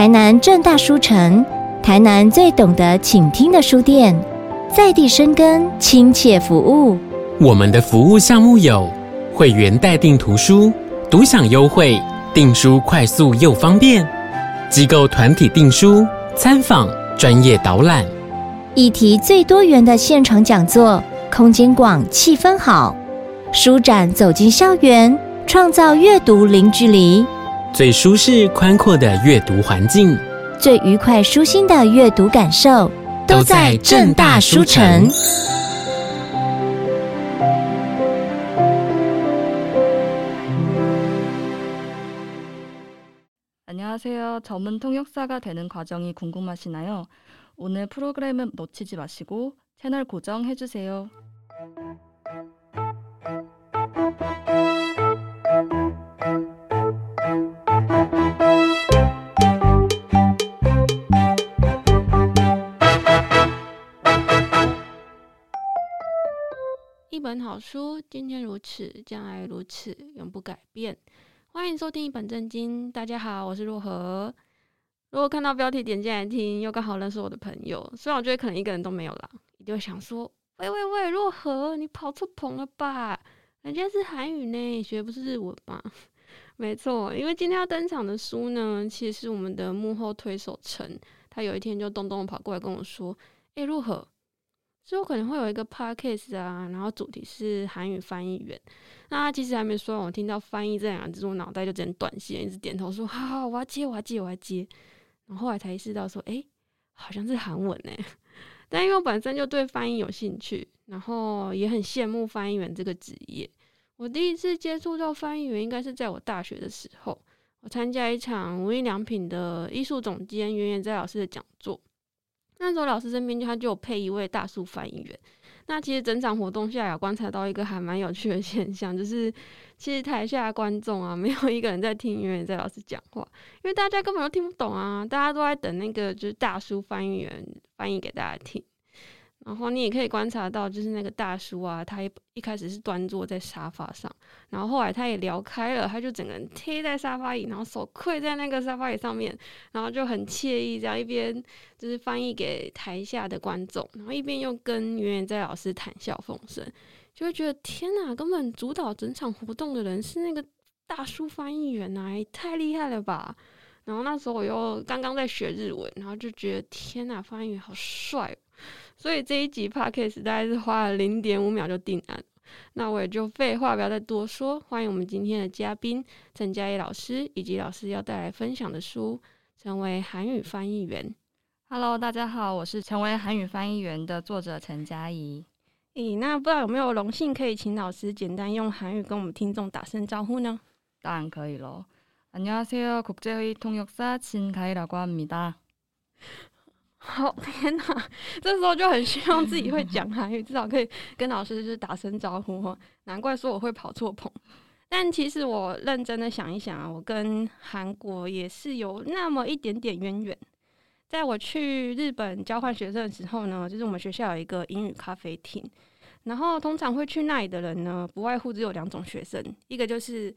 台南正大书城，台南最懂得倾听的书店，在地生根，亲切服务。我们的服务项目有会员代订图书、独享优惠、订书快速又方便；机构团体订书、参访、专业导览；议题最多元的现场讲座，空间广，气氛好；书展走进校园，创造阅读零距离。最舒适宽阔的阅读环境，最愉快舒心的阅读感受，都在政大书城。 안녕하세요. 전문 통역사가 되는 과정이 궁금하시나요? 오늘 프로그램은 놓치지 마시고 채널 고정해 주세요. 本好书，今天如此，将来如此，永不改变。欢迎收听一本正经。大家好，我是若何。如果看到标题点进来听，又刚好认识我的朋友，虽然我觉得可能一个人都没有啦，一定会想说：喂喂喂，若何，你跑错棚了吧？人家是韩语呢，学的不是日文吧？没错，因为今天要登场的书呢，其实是我们的幕后推手陈。他有一天就咚咚跑过来跟我说：哎，若何。之后可能会有一个 podcast 啊，然后主题是韩语翻译员。那其实还没说完，我听到翻译这两个字，我脑袋就直接断线，一直点头说：“好好，我要接，我要接，我要接。”然后后来才意识到说：“诶，好像是韩文呢。”但因为我本身就对翻译有兴趣，然后也很羡慕翻译员这个职业。我第一次接触到翻译员，应该是在我大学的时候，我参加一场无印良品的艺术总监袁元在老师的讲座。那时候老师身边就他就有配一位大叔翻译员。那其实整场活动下来，观察到一个还蛮有趣的现象，就是其实台下观众啊，没有一个人在听袁在老师讲话，因为大家根本都听不懂啊，大家都在等那个就是大叔翻译员翻译给大家听。然后你也可以观察到，就是那个大叔啊，他一一开始是端坐在沙发上，然后后来他也聊开了，他就整个人贴在沙发椅，然后手跪在那个沙发椅上面，然后就很惬意，这样一边就是翻译给台下的观众，然后一边又跟圆圆在老师谈笑风生，就会觉得天哪，根本主导整场活动的人是那个大叔翻译员啊，太厉害了吧！然后那时候我又刚刚在学日文，然后就觉得天哪，翻译员好帅。所以这一集 podcast 大概是花了零点五秒就定案，那我也就废话不要再多说，欢迎我们今天的嘉宾陈佳怡老师，以及老师要带来分享的书，成为韩语翻译员。Hello，大家好，我是成为韩语翻译员的作者陈佳怡。咦，那不知道有没有荣幸可以请老师简单用韩语跟我们听众打声招呼呢？当然可以喽。안녕하세요，국제회의 통역사秦凯라고합니다。 好 天哪，这时候就很希望自己会讲韩语，至少可以跟老师就是打声招呼。难怪说我会跑错棚，但其实我认真的想一想啊，我跟韩国也是有那么一点点渊源。在我去日本交换学生的时候呢，就是我们学校有一个英语咖啡厅，然后通常会去那里的人呢，不外乎只有两种学生，一个就是。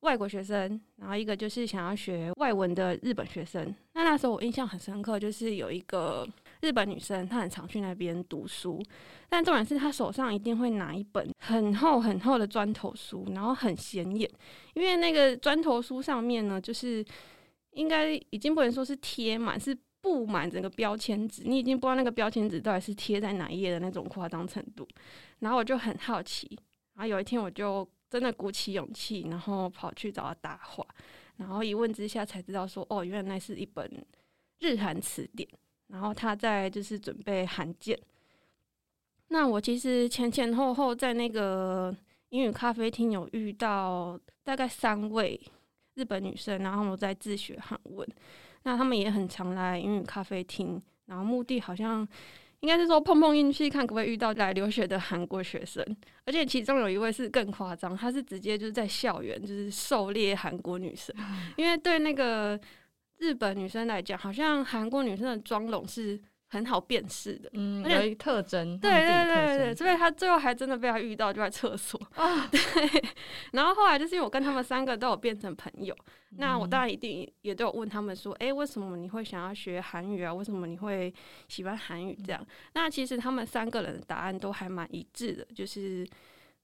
外国学生，然后一个就是想要学外文的日本学生。那那时候我印象很深刻，就是有一个日本女生，她很常去那边读书。但重点是她手上一定会拿一本很厚很厚的砖头书，然后很显眼，因为那个砖头书上面呢，就是应该已经不能说是贴满，是布满整个标签纸。你已经不知道那个标签纸到底是贴在哪一页的那种夸张程度。然后我就很好奇，然后有一天我就。真的鼓起勇气，然后跑去找他搭话，然后一问之下才知道说，哦，原来那是一本日韩词典，然后他在就是准备韩检。那我其实前前后后在那个英语咖啡厅有遇到大概三位日本女生，然后我在自学韩文。那他们也很常来英语咖啡厅，然后目的好像。应该是说碰碰运气，看可不可以遇到来留学的韩国学生，而且其中有一位是更夸张，他是直接就是在校园就是狩猎韩国女生，因为对那个日本女生来讲，好像韩国女生的妆容是很好辨识的，嗯，而且有特征，对对对对，所以他最后还真的被他遇到，就在厕所啊。对，然后后来就是因为我跟他们三个都有变成朋友，嗯、那我当然一定也都有问他们说，哎，为什么你会想要学韩语啊？为什么你会喜欢韩语这样？嗯、那其实他们三个人的答案都还蛮一致的，就是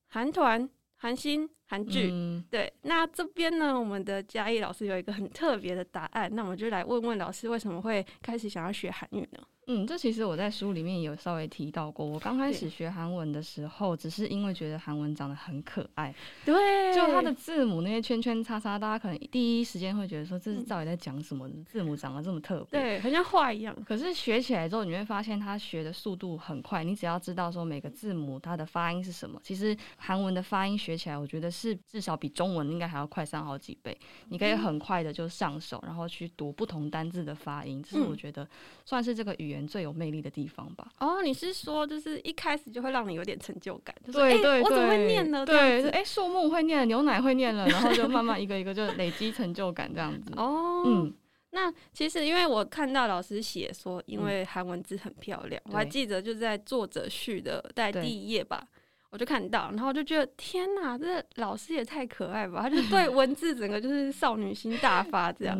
韩团、韩星、韩剧。嗯、对，那这边呢，我们的嘉义老师有一个很特别的答案，那我们就来问问老师，为什么会开始想要学韩语呢？嗯，这其实我在书里面有稍微提到过。我刚开始学韩文的时候，只是因为觉得韩文长得很可爱，对，就它的字母那些圈圈叉叉，大家可能第一时间会觉得说，这是到底在讲什么？字母长得这么特别，对，很像画一样。可是学起来之后，你会发现它学的速度很快。你只要知道说每个字母它的发音是什么，其实韩文的发音学起来，我觉得是至少比中文应该还要快上好几倍。你可以很快的就上手，然后去读不同单字的发音，这是我觉得算是这个语言最有魅力的地方吧。哦，你是说就是一开始就会让你有点成就感？对对对，我怎么会念呢？对，哎，树木会念了，牛奶会念了，然后就慢慢一个一个就累积成就感这样子。哦，嗯，那其实因为我看到老师写说，因为韩文字很漂亮，我还记得就在作者序的在第一页吧，我就看到，然后就觉得天哪，这老师也太可爱吧！他就 对文字整个就是少女心大发这样。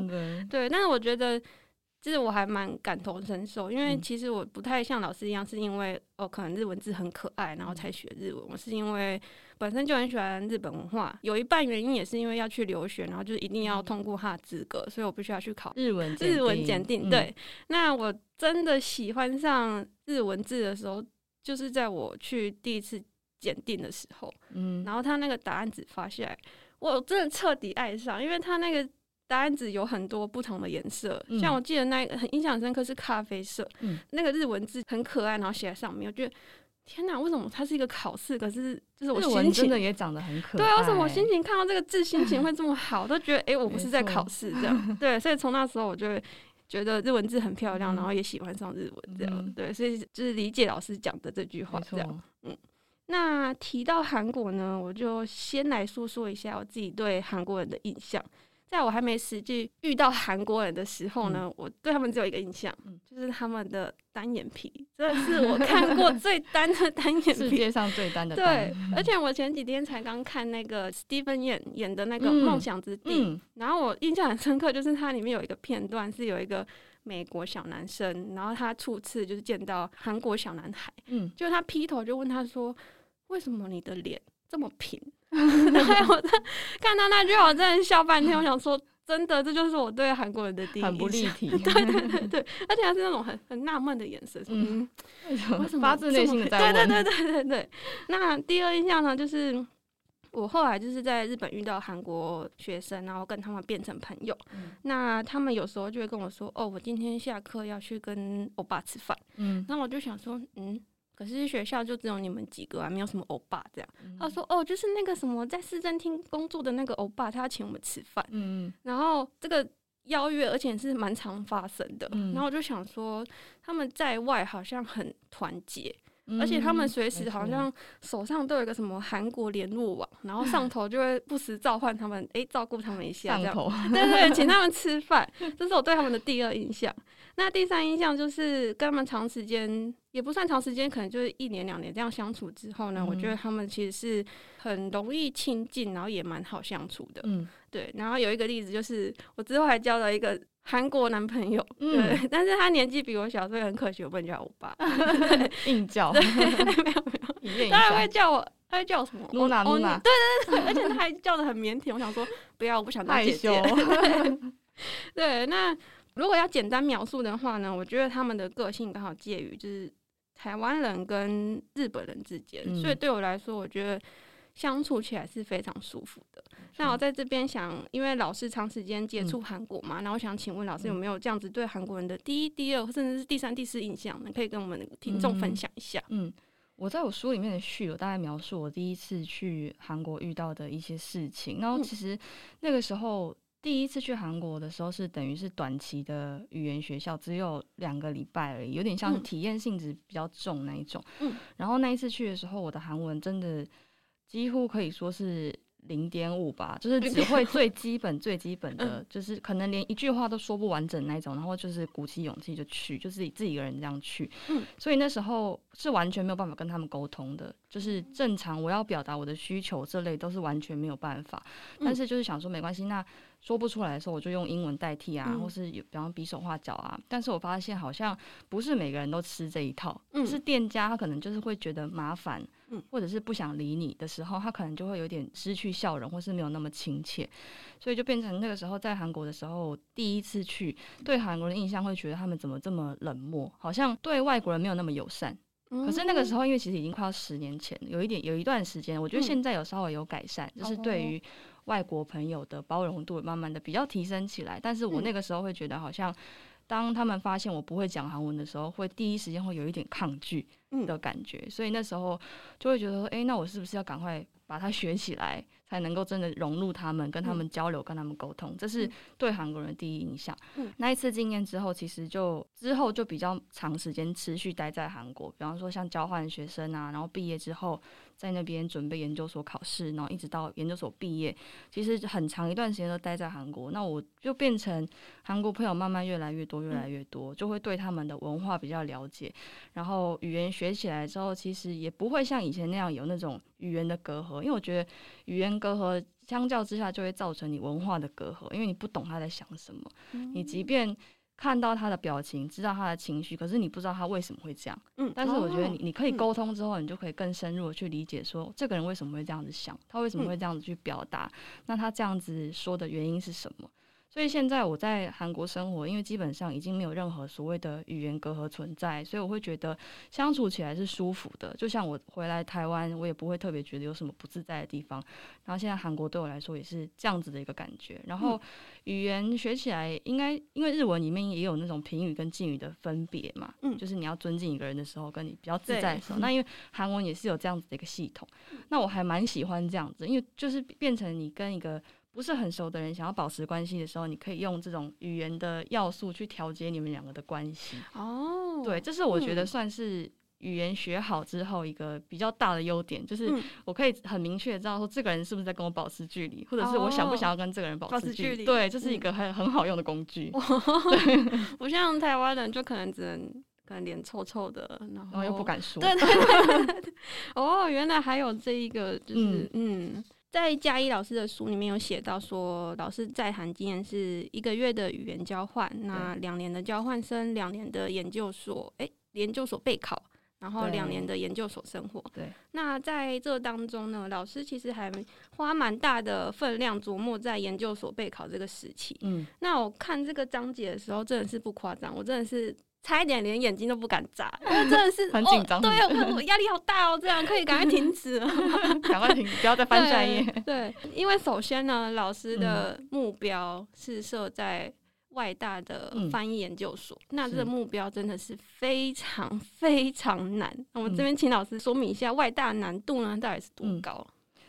对，但是我觉得。其实我还蛮感同身受，因为其实我不太像老师一样，是因为哦，可能日文字很可爱，然后才学日文。我是因为本身就很喜欢日本文化，有一半原因也是因为要去留学，然后就是一定要通过他的资格，所以我必须要去考日文日文检定。对，那我真的喜欢上日文字的时候，就是在我去第一次检定的时候，嗯，然后他那个答案纸发下来，我真的彻底爱上，因为他那个。答案纸有很多不同的颜色，嗯、像我记得那个很印象深刻是咖啡色，嗯、那个日文字很可爱，然后写在上面，我觉得天哪，为什么它是一个考试？可是就是我心情真的也长得很可爱。对啊，为什么我心情看到这个字心情会这么好？都觉得哎、欸，我不是在考试这样。对，所以从那时候我就觉得日文字很漂亮，嗯、然后也喜欢上日文这样。嗯、对，所以就是理解老师讲的这句话这样。嗯，那提到韩国呢，我就先来说说一下我自己对韩国人的印象。在我还没实际遇到韩国人的时候呢，嗯、我对他们只有一个印象，嗯、就是他们的单眼皮，这是 我看过最单的单眼皮，世界上最单的单。对，而且我前几天才刚看那个 Steven Yeun 演的那个《梦想之地》，然后我印象很深刻，就是它里面有一个片段是有一个美国小男生，然后他初次就是见到韩国小男孩，嗯，就他劈头就问他说：“为什么你的脸这么平？” 然后我看到那句话，我真的笑半天。我想说，真的，这就是我对韩国人的第一印象。很不立体，对对对对，而且还是那种很很纳闷的眼神。嗯，为什么发自内心的在问？对对对对对对。那第二印象呢，就是我后来就是在日本遇到韩国学生，然后跟他们变成朋友。嗯、那他们有时候就会跟我说：“哦，我今天下课要去跟欧巴吃饭。”嗯，那我就想说，嗯。可是学校就只有你们几个啊，没有什么欧巴这样。嗯、他说：“哦，就是那个什么在市政厅工作的那个欧巴，他要请我们吃饭。”嗯，然后这个邀约，而且是蛮常发生的。嗯、然后我就想说，他们在外好像很团结。而且他们随时好像手上都有一个什么韩国联络网，然后上 头就会不时召唤他们，哎，照顾他们一下，这样，对对，请他们吃饭，这是我对他们的第二印象。那第三印象就是跟他们长时间，也不算长时间，可能就是一年两年这样相处之后呢，我觉得他们其实是很容易亲近，然后也蛮好相处的。嗯，对。然后有一个例子就是，我之后还交了一个。韩国男朋友，对，嗯、但是他年纪比我小，所以很可惜，我不能叫欧巴，硬叫，对，没有没有，他还会叫我，他会叫我什么？露娜露娜，对对对，而且他还叫的很腼腆，我想说不要，我不想当姐姐。害羞，对，那如果要简单描述的话呢，我觉得他们的个性刚好介于就是台湾人跟日本人之间，嗯、所以对我来说，我觉得。相处起来是非常舒服的。那我在这边想，因为老师长时间接触韩国嘛，那、嗯、我想请问老师有没有这样子对韩国人的第一、第二，甚至是第三、第四印象呢？可以跟我们听众分享一下。嗯，我在我书里面的序，有大概描述我第一次去韩国遇到的一些事情。然后其实那个时候第一次去韩国的时候，是等于是短期的语言学校，只有两个礼拜而已，有点像是体验性质比较重那一种。嗯，然后那一次去的时候，我的韩文真的。几乎可以说是零点五吧，就是只会最基本最基本的，就是可能连一句话都说不完整那种，然后就是鼓起勇气就去，就是自己一个人这样去。嗯，所以那时候是完全没有办法跟他们沟通的，就是正常我要表达我的需求这类都是完全没有办法。但是就是想说没关系，那说不出来的时候我就用英文代替啊，或是有比方比手画脚啊。但是我发现好像不是每个人都吃这一套，是店家他可能就是会觉得麻烦。嗯，或者是不想理你的时候，他可能就会有点失去笑容，或是没有那么亲切，所以就变成那个时候在韩国的时候，第一次去，对韩国人的印象会觉得他们怎么这么冷漠，好像对外国人没有那么友善。可是那个时候，因为其实已经快要十年前，有一点有一段时间，我觉得现在有稍微有改善，就是对于外国朋友的包容度慢慢的比较提升起来。但是我那个时候会觉得好像。当他们发现我不会讲韩文的时候，会第一时间会有一点抗拒的感觉，嗯、所以那时候就会觉得说，哎、欸，那我是不是要赶快把它学起来？才能够真的融入他们，跟他们交流，跟他们沟通，这是对韩国人的第一印象。那一次经验之后，其实就之后就比较长时间持续待在韩国。比方说像交换学生啊，然后毕业之后在那边准备研究所考试，然后一直到研究所毕业，其实很长一段时间都待在韩国。那我就变成韩国朋友慢慢越来越多，越来越多，就会对他们的文化比较了解。然后语言学起来之后，其实也不会像以前那样有那种语言的隔阂，因为我觉得语言隔阂相较之下就会造成你文化的隔阂，因为你不懂他在想什么，你即便看到他的表情，知道他的情绪，可是你不知道他为什么会这样。嗯，但是我觉得你你可以沟通之后，你就可以更深入的去理解，说这个人为什么会这样子想，他为什么会这样子去表达，那他这样子说的原因是什么？所以现在我在韩国生活，因为基本上已经没有任何所谓的语言隔阂存在，所以我会觉得相处起来是舒服的。就像我回来台湾，我也不会特别觉得有什么不自在的地方。然后现在韩国对我来说也是这样子的一个感觉。然后语言学起来，应该因为日文里面也有那种平语跟敬语的分别嘛，嗯，就是你要尊敬一个人的时候，跟你比较自在的时候。那因为韩文也是有这样子的一个系统，那我还蛮喜欢这样子，因为就是变成你跟一个。不是很熟的人，想要保持关系的时候，你可以用这种语言的要素去调节你们两个的关系。哦，对，这是我觉得算是语言学好之后一个比较大的优点，就是我可以很明确知道说这个人是不是在跟我保持距离，或者是我想不想要跟这个人保持距离。对，这是一个很很好用的工具。对，不像台湾人就可能只能可能脸臭臭的，然后又不敢说。对对对。哦，原来还有这一个，就是嗯。在嘉一老师的书里面有写到说，老师在韩经验是一个月的语言交换，那两年的交换生，两年的研究所，诶、欸，研究所备考，然后两年的研究所生活。对，那在这当中呢，老师其实还花蛮大的分量琢磨在研究所备考这个时期。嗯，那我看这个章节的时候，真的是不夸张，我真的是。差一点连眼睛都不敢眨，因为真的是很紧张。对，我压力好大哦，这样可以赶快停止了，赶快停，不要再翻下一页。对，因为首先呢，老师的目标是设在外大的翻译研究所，嗯、那这个目标真的是非常非常难。我们这边请老师说明一下，外大难度呢到底是多高？嗯、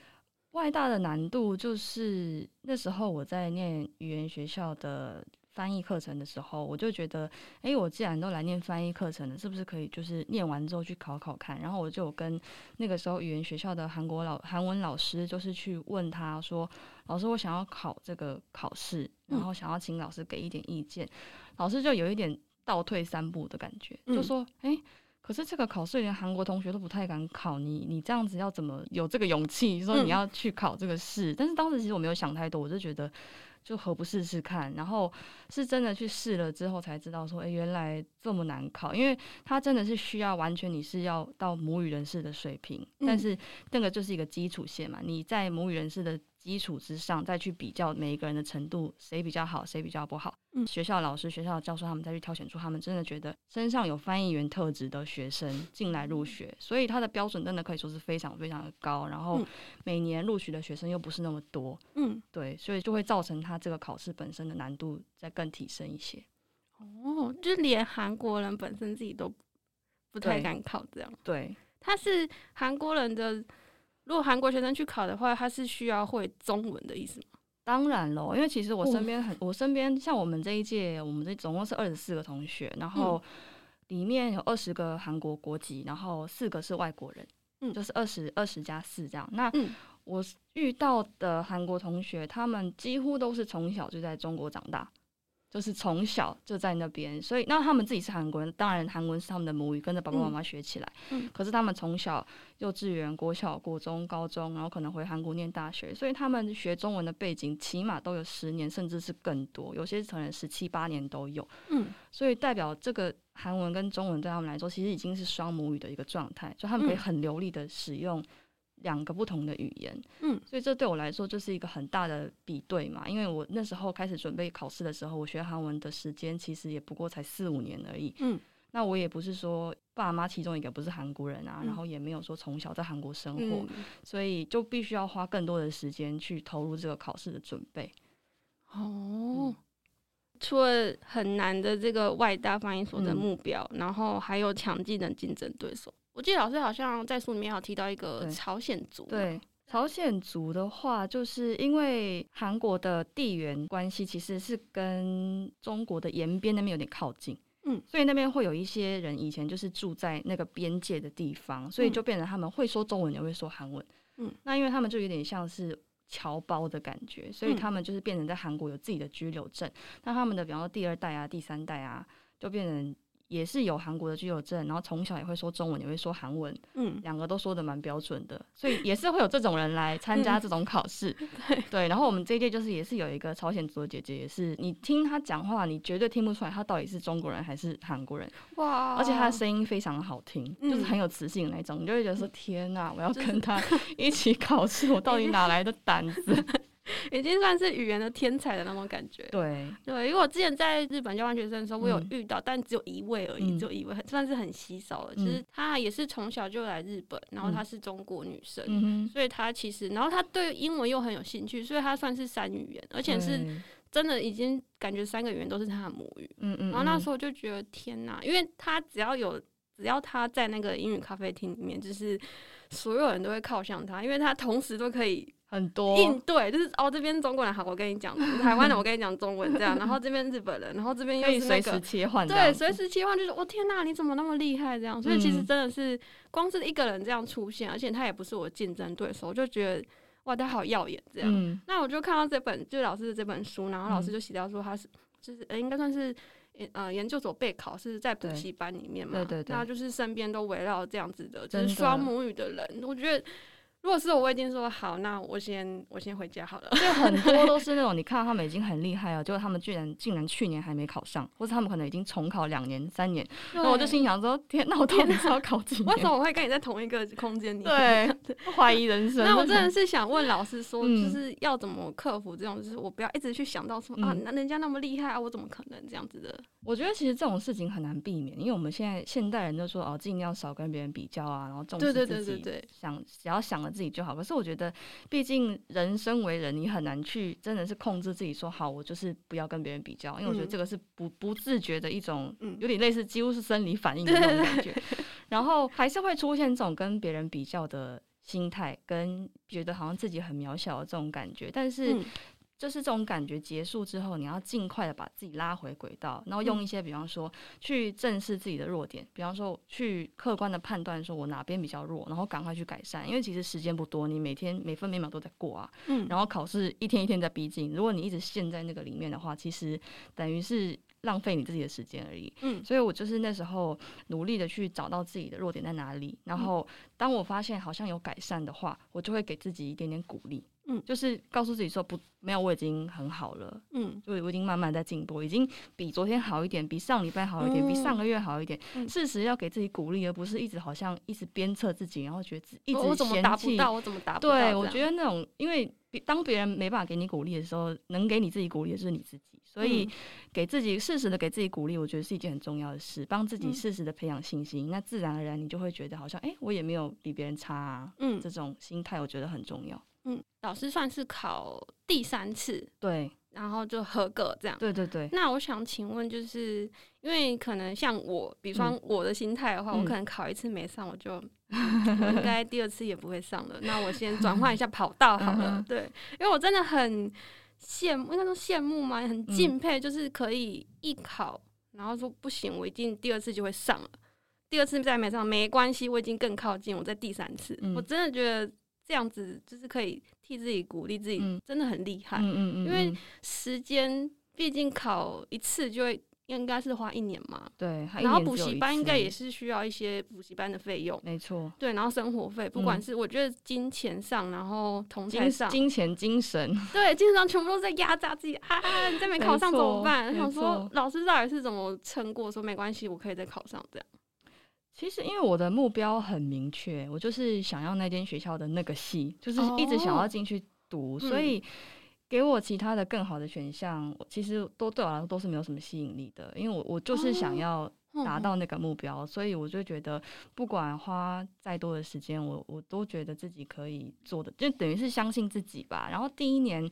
外大的难度就是那时候我在念语言学校的。翻译课程的时候，我就觉得，哎、欸，我既然都来念翻译课程了，是不是可以就是念完之后去考考看？然后我就跟那个时候语言学校的韩国老韩文老师，就是去问他说：“老师，我想要考这个考试，然后想要请老师给一点意见。嗯”老师就有一点倒退三步的感觉，就说：“哎、欸，可是这个考试连韩国同学都不太敢考，你你这样子要怎么有这个勇气说你要去考这个试？”但是当时其实我没有想太多，我就觉得。就何不试试看？然后是真的去试了之后才知道说，诶，原来这么难考，因为它真的是需要完全你是要到母语人士的水平，但是那个就是一个基础线嘛，你在母语人士的。基础之上，再去比较每一个人的程度，谁比较好，谁比较不好。嗯，学校老师、学校的教授他们再去挑选出他们真的觉得身上有翻译员特质的学生进来入学，所以他的标准真的可以说是非常非常的高。然后每年录取的学生又不是那么多，嗯，对，所以就会造成他这个考试本身的难度再更提升一些。哦，就连韩国人本身自己都不太敢考这样。对，他是韩国人的。如果韩国学生去考的话，他是需要会中文的意思吗？当然喽，因为其实我身边很，我身边像我们这一届，我们这总共是二十四个同学，然后里面有二十个韩国国籍，然后四个是外国人，嗯，就是二十二十加四这样。那我遇到的韩国同学，他们几乎都是从小就在中国长大。就是从小就在那边，所以那他们自己是韩国人，当然韩文是他们的母语，跟着爸爸妈妈学起来。嗯，可是他们从小幼稚园、国小、国中、高中，然后可能回韩国念大学，所以他们学中文的背景起码都有十年，甚至是更多，有些可能十七八年都有。嗯，所以代表这个韩文跟中文对他们来说，其实已经是双母语的一个状态，就他们可以很流利的使用。两个不同的语言，嗯，所以这对我来说就是一个很大的比对嘛。因为我那时候开始准备考试的时候，我学韩文的时间其实也不过才四五年而已，嗯。那我也不是说爸妈其中一个不是韩国人啊，嗯，然后也没有说从小在韩国生活，嗯，所以就必须要花更多的时间去投入这个考试的准备。哦，除了很难的这个外大翻译所的目标，嗯，然后还有强劲的竞争对手。我记得老师好像在书里面有提到一个朝鲜族。对，朝鲜族的话，就是因为韩国的地缘关系其实是跟中国的延边那边有点靠近，嗯，所以那边会有一些人以前就是住在那个边界的地方，所以就变成他们会说中文也会说韩文，嗯，那因为他们就有点像是侨胞的感觉，所以他们就是变成在韩国有自己的居留证，那他们的比方说第二代啊、第三代啊，就变成。也是有韩国的居留证，然后从小也会说中文，也会说韩文，嗯，两个都说的蛮标准的，所以也是会有这种人来 参加这种考试，对对。然后我们这一届就是也是有一个朝鲜族的姐姐，也是你听她讲话，你绝对听不出来她到底是中国人还是韩国人，哇！而且她的声音非常好听，就是很有磁性的那种，你就会觉得说 天哪，我要跟她一起考试，我到底哪来的胆子？已经算是语言的天才的那种感觉。对对，因为我之前在日本交换学生的时候，我有遇到，嗯、但只有一位而已，只有一位，算是很稀少了。其实她也是从小就来日本，然后她是中国女生，嗯、所以她其实，然后她对英文又很有兴趣，所以她算是三语言，而且是真的已经感觉三个语言都是她的母语。嗯嗯。然后那时候就觉得天哪，因为她只要有，只要她在那个英语咖啡厅里面，就是所有人都会靠向她，因为她同时都可以。很多应对就是哦，这边中国人好，我跟你讲台湾的，我跟你讲中文这样，然后这边日本人，然后这边又是那个随时切换，对，随时切换就是我天哪，你怎么那么厉害这样？所以其实真的是光是一个人这样出现，而且他也不是我竞争对手，我就觉得哇，他好耀眼这样。嗯、那我就看到这本就是老师的这本书，然后老师就写到说他是就是呃应该算是呃研究所备考是在补习班里面嘛，对对对，那就是身边都围绕这样子的，就是双母语的人，我觉得。如果是我，我已经说好，那我先我先回家好了。就很多都是那种，你看到他们已经很厉害了，结果他们居然竟然去年还没考上，或者他们可能已经重考两年三年。那我就心想说：天，那我到底是要考几年？为什么我会跟你在同一个空间里？对，怀疑人生。那我真的是想问老师说，就是要怎么克服这种，就是我不要一直去想到说、嗯、啊，那人家那么厉害啊，我怎么可能这样子的？我觉得其实这种事情很难避免，因为我们现在现代人都说哦，尽量少跟别人比较啊，然后重视自己，对对对对对，想只要想了自己就好。可是我觉得，毕竟人生为人，你很难去真的是控制自己说好，我就是不要跟别人比较，因为我觉得这个是不不自觉的一种，有点类似几乎是生理反应的那种感觉。然后还是会出现这种跟别人比较的心态，跟觉得好像自己很渺小的这种感觉，但是。就是这种感觉结束之后，你要尽快的把自己拉回轨道，然后用一些，比方说去正视自己的弱点，比方说去客观的判断说我哪边比较弱，然后赶快去改善。因为其实时间不多，你每天每分每秒都在过啊，嗯，然后考试一天一天在逼近，如果你一直陷在那个里面的话，其实等于是浪费你自己的时间而已。嗯，所以我就是那时候努力的去找到自己的弱点在哪里，然后当我发现好像有改善的话，我就会给自己一点点鼓励。嗯，就是告诉自己说不，没有，我已经很好了。嗯，就我已经慢慢在进步，已经比昨天好一点，比上礼拜好一点，嗯、比上个月好一点。事实要给自己鼓励，而不是一直好像一直鞭策自己，然后觉得自己一直嫌弃。我怎么达不到？我怎么达不到？对，我觉得那种，因为当别人没办法给你鼓励的时候，能给你自己鼓励的是你自己。所以给自己适时的给自己鼓励，我觉得是一件很重要的事，帮自己适时的培养信心。那自然而然，你就会觉得好像，哎、欸，我也没有比别人差啊。嗯，这种心态我觉得很重要。嗯，老师算是考第三次，对，然后就合格这样。对对对。那我想请问，就是因为可能像我，比方我的心态的话，嗯、我可能考一次没上，我就、应该第二次也不会上了。那我先转换一下跑道好了。对，因为我真的很羡慕，应该说羡慕嘛，很敬佩，就是可以一考，然后说不行，我一定第二次就会上了。第二次再没上没关系，我已经更靠近，我在第三次，嗯、我真的觉得。这样子就是可以替自己鼓励自己，嗯真的很厉害。嗯嗯嗯，因为时间毕竟考一次就会应该是花一年嘛，对，然后补习班应该也是需要一些补习班的费用，没错。对，然后生活费，不管是我觉得金钱上，然后同侪上，金钱、精神，对，精神上全部都在压榨自己啊！你再没考上怎么办？想说老师到底是怎么撑过？说没关系，我可以再考上这样。其实因为我的目标很明确，我就是想要那间学校的那个系，就是一直想要进去读，哦、所以给我其他的更好的选项，其实都对我来说都是没有什么吸引力的。因为我我就是想要达到那个目标，哦、所以我就觉得不管花再多的时间，我我都觉得自己可以做的，就等于是相信自己吧。然后第一年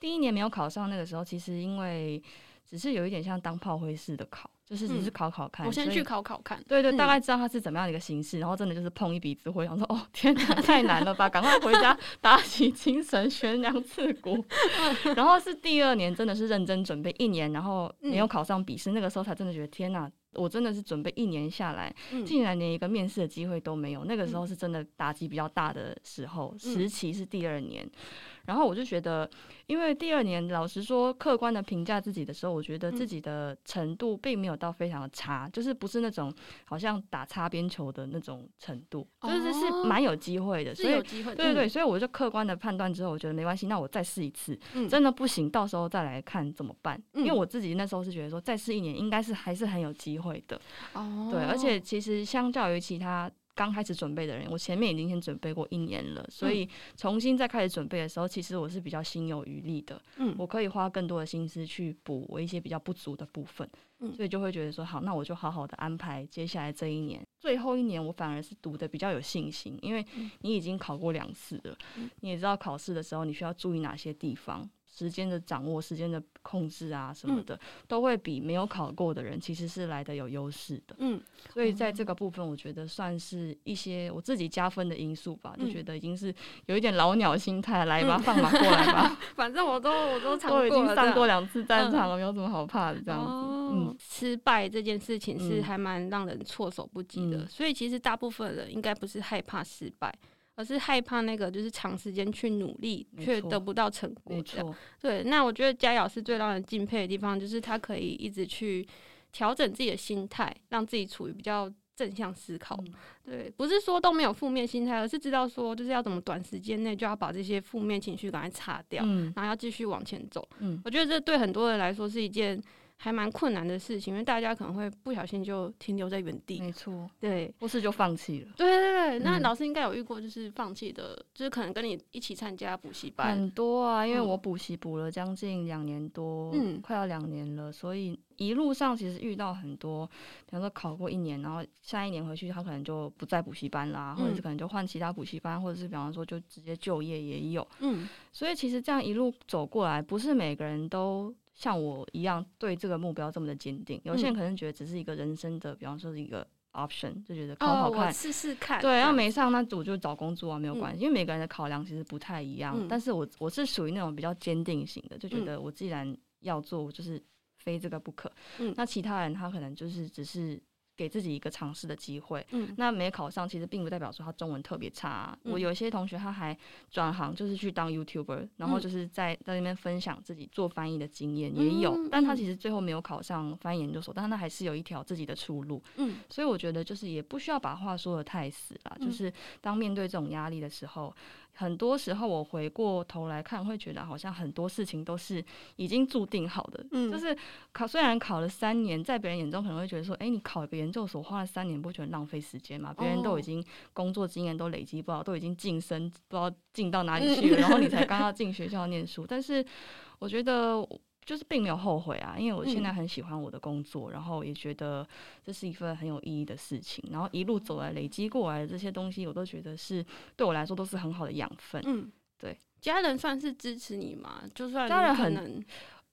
第一年没有考上，那个时候其实因为只是有一点像当炮灰似的考。就是只是考考看，嗯、我先去考考看。对对，大概知道它是怎么样的一个形式，嗯、然后真的就是碰一鼻子灰，想说哦天哪，太难了吧，赶快回家 打起精神，悬梁刺股。然后是第二年，真的是认真准备一年，然后没有考上笔试，嗯、那个时候才真的觉得天哪。我真的是准备一年下来，竟然连一个面试的机会都没有。那个时候是真的打击比较大的时候，时期是第二年。然后我就觉得，因为第二年老实说，客观的评价自己的时候，我觉得自己的程度并没有到非常的差，就是不是那种好像打擦边球的那种程度，就是是蛮有机会的。所以，对对对，所以我就客观的判断之后，我觉得没关系，那我再试一次。真的不行，到时候再来看怎么办。因为我自己那时候是觉得说，再试一年应该是还是很有机会。会的，哦，对，而且其实相较于其他刚开始准备的人，我前面已经先准备过一年了，所以重新再开始准备的时候，其实我是比较心有余力的，嗯，我可以花更多的心思去补我一些比较不足的部分，嗯，所以就会觉得说，好，那我就好好的安排接下来这一年，最后一年我反而是读的比较有信心，因为你已经考过两次了，你也知道考试的时候你需要注意哪些地方。时间的掌握、时间的控制啊什么的，嗯、都会比没有考过的人其实是来的有优势的。嗯，所以在这个部分，我觉得算是一些我自己加分的因素吧，嗯、就觉得已经是有一点老鸟心态，来吧，嗯、放马过来吧。反正我都我都 都已经上过两次战场了，嗯、没有什么好怕的。这样子，哦、嗯，失败这件事情是还蛮让人措手不及的。嗯、所以其实大部分人应该不是害怕失败。而是害怕那个，就是长时间去努力却得不到成果。没错，对。那我觉得佳瑶是最让人敬佩的地方，就是他可以一直去调整自己的心态，让自己处于比较正向思考。嗯、对，不是说都没有负面心态，而是知道说就是要怎么短时间内就要把这些负面情绪赶快擦掉，嗯、然后要继续往前走。嗯，我觉得这对很多人来说是一件。还蛮困难的事情，因为大家可能会不小心就停留在原地，没错，对，或是就放弃了。对对对，那老师应该有遇过就是放弃的，嗯、就是可能跟你一起参加补习班很多啊，因为我补习补了将近两年多，嗯，快要两年了，所以一路上其实遇到很多，比方说考过一年，然后下一年回去他可能就不在补习班啦，或者是可能就换其他补习班，或者是比方说就直接就业也有，嗯，所以其实这样一路走过来，不是每个人都。像我一样对这个目标这么的坚定，有些人可能觉得只是一个人生的，嗯、比方说是一个 option，就觉得考好看，试试、哦、看。对，要没上那我就找工作啊，没有关系，嗯、因为每个人的考量其实不太一样。嗯、但是我我是属于那种比较坚定型的，就觉得我既然要做，我就是非这个不可。嗯、那其他人他可能就是只是。给自己一个尝试的机会。嗯，那没考上，其实并不代表说他中文特别差啊。嗯，我有一些同学他还转行，就是去当 YouTuber，然后就是在在那边分享自己做翻译的经验，也有。嗯，但他其实最后没有考上翻译研究所，但他还是有一条自己的出路。嗯，所以我觉得就是也不需要把话说的太死了，就是当面对这种压力的时候。很多时候，我回过头来看，会觉得好像很多事情都是已经注定好的。嗯，就是考，虽然考了三年，在别人眼中可能会觉得说，哎、欸，你考一个研究所花了三年，不觉得浪费时间吗？别人都已经工作经验都累积不好，都已经晋升不知道进到哪里去了，然后你才刚 刚进学校念书。但是我觉得。就是并没有后悔啊，因为我现在很喜欢我的工作，嗯、然后也觉得这是一份很有意义的事情，然后一路走来累积过来的这些东西，我都觉得是对我来说都是很好的养分。嗯，对，家人算是支持你嘛？就算家人很，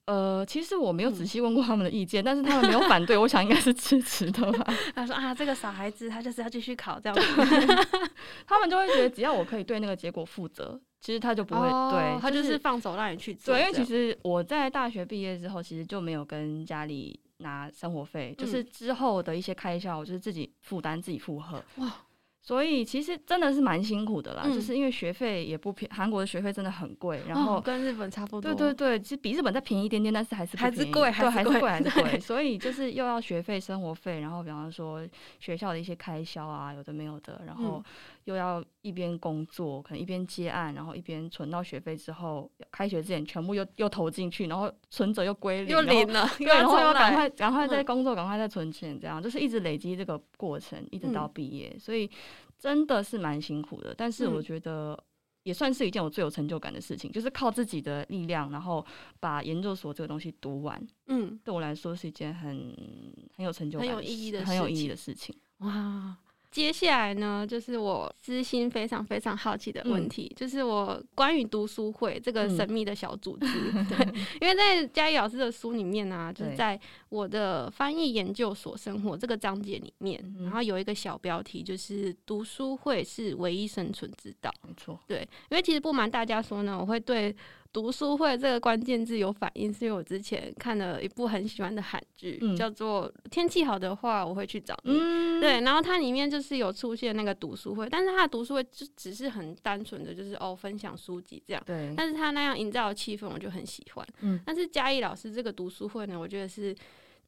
呃，其实我没有仔细问过他们的意见，嗯、但是他们没有反对，我想应该是支持的吧。他说啊，这个傻孩子他就是要继续考这样子，他们就会觉得只要我可以对那个结果负责。其实他就不会，哦、对他就是放手让你去做。对，因为其实我在大学毕业之后，其实就没有跟家里拿生活费，嗯、就是之后的一些开销，我就是自己负担、自己负荷。哇，所以其实真的是蛮辛苦的啦，嗯、就是因为学费也不便宜，韩国的学费真的很贵，然后、哦、跟日本差不多。对对对，其实比日本再便宜一点点，但是还是还是贵，还是贵，还是贵。所以就是又要学费、生活费，然后比方说学校的一些开销啊，有的没有的，然后又要一边工作，可能一边接案，然后一边存到学费之后，开学之前全部又又投进去，然后存折又归零，又零了，对，然后要赶快赶快在工作，赶快再存钱，这样就是一直累积这个过程，一直到毕业，嗯、所以。真的是蛮辛苦的，但是我觉得也算是一件我最有成就感的事情，嗯、就是靠自己的力量，然后把研究所这个东西读完。嗯，对我来说是一件很很有成就感、很有意义的、很有意义的事情。哇！接下来呢，就是我私心非常非常好奇的问题，嗯、就是我关于读书会这个神秘的小组织。嗯、对，因为在嘉义老师的书里面呢、啊，就是在我的翻译研究所生活这个章节里面，嗯、然后有一个小标题，就是读书会是唯一生存之道。没错，对，因为其实不瞒大家说呢，我会对。读书会这个关键字有反应，是因为我之前看了一部很喜欢的韩剧，嗯、叫做《天气好的话我会去找你》。嗯、对，然后它里面就是有出现那个读书会，但是它的读书会就只是很单纯的，就是哦分享书籍这样。对。但是它那样营造的气氛，我就很喜欢。嗯。但是嘉义老师这个读书会呢，我觉得是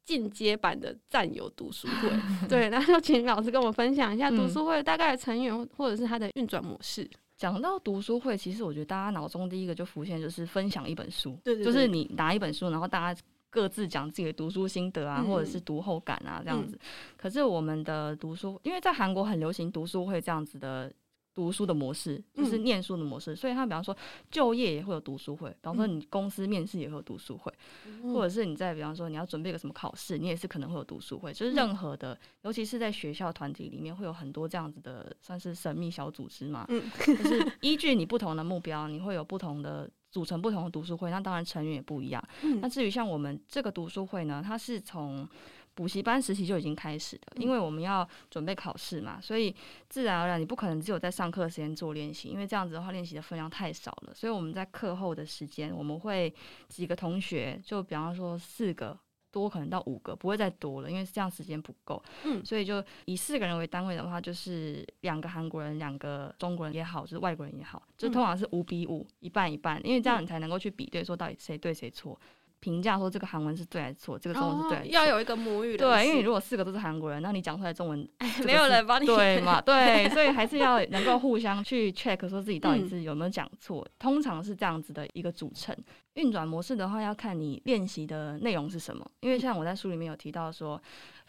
进阶版的战友读书会。对，那就请老师跟我分享一下读书会大概的成员或者是它的运转模式。讲到读书会，其实我觉得大家脑中第一个就浮现就是分享一本书，对对对，就是你拿一本书，然后大家各自讲自己的读书心得啊，嗯、或者是读后感啊这样子。嗯、可是我们的读书，因为在韩国很流行读书会这样子的。读书的模式就是念书的模式，嗯、所以他比方说就业也会有读书会，比方说你公司面试也会有读书会，嗯、或者是你在比方说你要准备个什么考试，你也是可能会有读书会，就是任何的，嗯、尤其是在学校团体里面会有很多这样子的，算是神秘小组织嘛，嗯、就是依据你不同的目标，你会有不同的组成不同的读书会，那当然成员也不一样。嗯、那至于像我们这个读书会呢，它是从补习班实习就已经开始了，因为我们要准备考试嘛，所以自然而然你不可能只有在上课时间做练习，因为这样子的话练习的分量太少了。所以我们在课后的时间，我们会几个同学，就比方说四个多，可能到五个，不会再多了，因为这样时间不够。嗯，所以就以四个人为单位的话，就是两个韩国人，两个中国人也好，就是外国人也好，就通常是五比五，一半一半，因为这样你才能够去比对，说到底谁对谁错。评价说这个韩文是对还是错，这个中文是对要有一个母语的。对，因为你如果四个都是韩国人，那你讲出来中文，没有人帮你对嘛？对，所以还是要能够互相去 check，说自己到底是有没有讲错。嗯、通常是这样子的一个组成。运转模式的话，要看你练习的内容是什么，因为像我在书里面有提到说。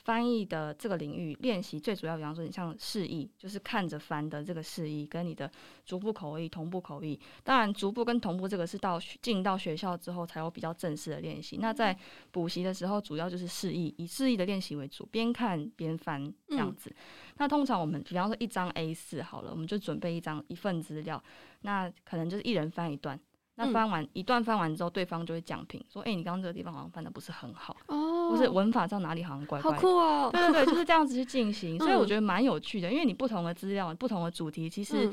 翻译的这个领域练习最主要，比方说你像示意，就是看着翻的这个示意，跟你的逐步口译、同步口译。当然，逐步跟同步这个是到进到学校之后才有比较正式的练习。那在补习的时候，主要就是示意，以示意的练习为主，边看边翻这样子。嗯、那通常我们比方说一张 A 四好了，我们就准备一张一份资料，那可能就是一人翻一段。那翻完、嗯、一段翻完之后，对方就会讲评说：“哎、欸，你刚刚这个地方好像翻的不是很好，哦，或是文法上哪里好像怪怪的。”好酷哦！对对对，就是这样子去进行，所以我觉得蛮有趣的，因为你不同的资料、不同的主题，其实。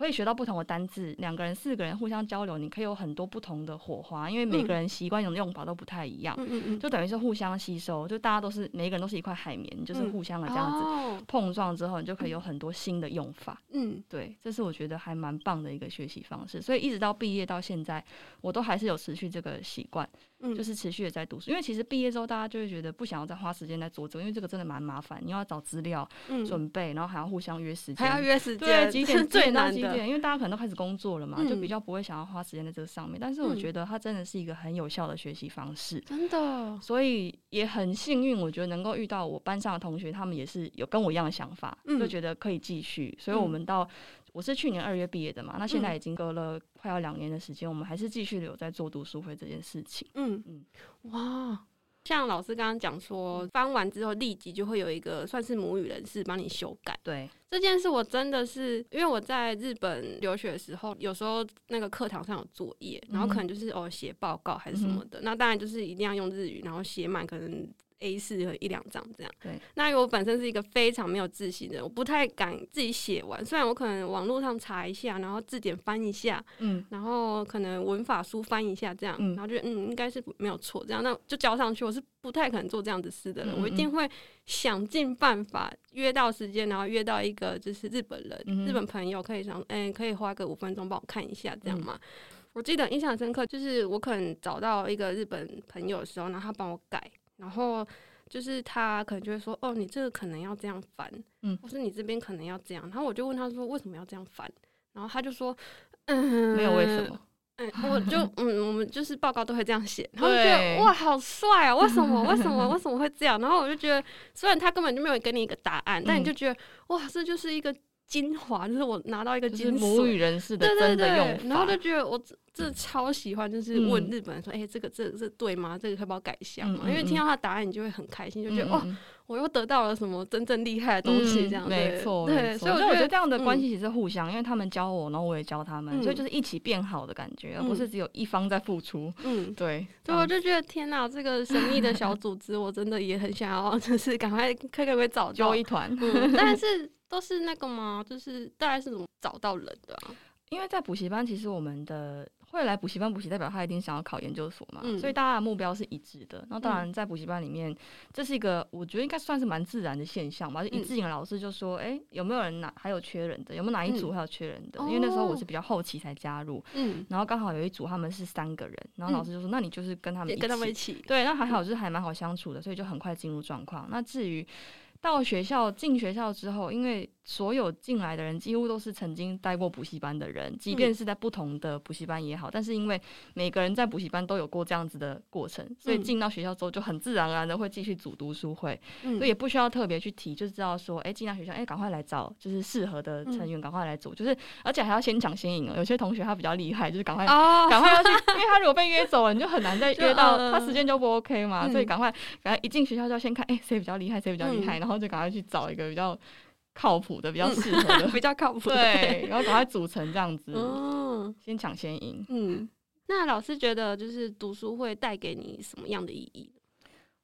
嗯会学到不同的单字，两个人、四个人互相交流，你可以有很多不同的火花，因为每个人习惯用的用法都不太一样，嗯、就等于是互相吸收，就大家都是每一个人都是一块海绵，就是互相的这样子碰撞之后，你就可以有很多新的用法。嗯，对，这是我觉得还蛮棒的一个学习方式，所以一直到毕业到现在，我都还是有持续这个习惯。嗯，就是持续的在读书，因为其实毕业之后，大家就会觉得不想要再花时间在做这个，因为这个真的蛮麻烦，你要找资料、嗯、准备，然后还要互相约时间，还要约时间，对，几点最难几点？因为大家可能都开始工作了嘛，嗯、就比较不会想要花时间在这个上面。但是我觉得它真的是一个很有效的学习方式，真的。所以也很幸运，我觉得能够遇到我班上的同学，他们也是有跟我一样的想法，嗯、就觉得可以继续。所以我们到。我是去年二月毕业的嘛，那现在已经隔了快要两年的时间，嗯、我们还是继续有在做读书会这件事情。嗯。嗯，哇，像老师刚刚讲说，翻完之后立即就会有一个算是母语人士帮你修改。对，这件事我真的是因为我在日本留学的时候，有时候那个课堂上有作业，然后可能就是哦写报告还是什么的，嗯、那当然就是一定要用日语，然后写满可能。A 四和一两张这样。对。那因为我本身是一个非常没有自信的人，我不太敢自己写完。虽然我可能网络上查一下，然后字典翻一下，嗯，然后可能文法书翻一下这样，嗯、然后就嗯应该是没有错这样，那就交上去。我是不太可能做这样子事的人，嗯嗯，我一定会想尽办法约到时间，然后约到一个就是日本人、嗯、日本朋友可以想，嗯、欸，可以花个五分钟帮我看一下这样嘛。嗯我记得印象深刻，就是我可能找到一个日本朋友的时候，然后他帮我改，然后就是他可能就会说：“哦，你这个可能要这样翻，嗯，或是你这边可能要这样。”然后我就问他说：“为什么要这样翻？”然后他就说：“嗯，没有为什么。”嗯，我就嗯，我们就是报告都会这样写，然后就觉得哇，好帅啊！为什么？为什么？为什么会这样？然后我就觉得，虽然他根本就没有给你一个答案，但你就觉得哇，这就是一个。精华就是我拿到一个精母语人士的真的用法，然后就觉得我这超喜欢，就是问日本人说：“哎、嗯欸，这个这个这对吗？这个可以帮我改一下吗？”嗯嗯嗯，因为听到他的答案，你就会很开心，就觉得哦，我又得到了什么真正厉害的东西，这样、嗯、没错，对，所以我觉得这样的关系其实互相，嗯、因为他们教我，然后我也教他们，嗯、所以就是一起变好的感觉，而不是只有一方在付出。嗯，对，所以我就觉得天哪，这个神秘的小组织，我真的也很想要，就是赶快看可不可以找到一团、嗯，但是。都是那个吗？就是大概是怎么找到人的啊？因为在补习班，其实我们的会来补习班补习，代表他一定想要考研究所嘛，嗯、所以大家的目标是一致的。那当然，在补习班里面，这是一个我觉得应该算是蛮自然的现象吧。就一致性的老师就说：“哎、欸，有没有人哪还有缺人的？有没有哪一组还有缺人的？”嗯、因为那时候我是比较后期才加入，嗯，然后刚好有一组他们是三个人，然后老师就说：“那你就是跟他们，跟他们一起。”对，那还好，就是还蛮好相处的，所以就很快进入状况。那至于到学校进学校之后，因为所有进来的人几乎都是曾经待过补习班的人，即便是在不同的补习班也好，但是因为每个人在补习班都有过这样子的过程，所以进到学校之后就很自然而然的会继续组读书会，所以也不需要特别去提，就知道说，哎，进到学校，哎，赶快来找就是适合的成员，赶快来组，就是而且还要先抢先赢哦。有些同学他比较厉害，就是赶快 赶快要去，因为他如果被约走了，你就很难再约到，他时间就不 OK 嘛，所以赶快赶快一进学校就要先看，哎，谁比较厉害，谁比较厉害，然后就赶快去找一个比较。靠谱的，比较适合的，比较靠谱的，对，然后赶快组成这样子，嗯，先抢先赢。嗯，那老师觉得就是读书会带给你什么样的意义？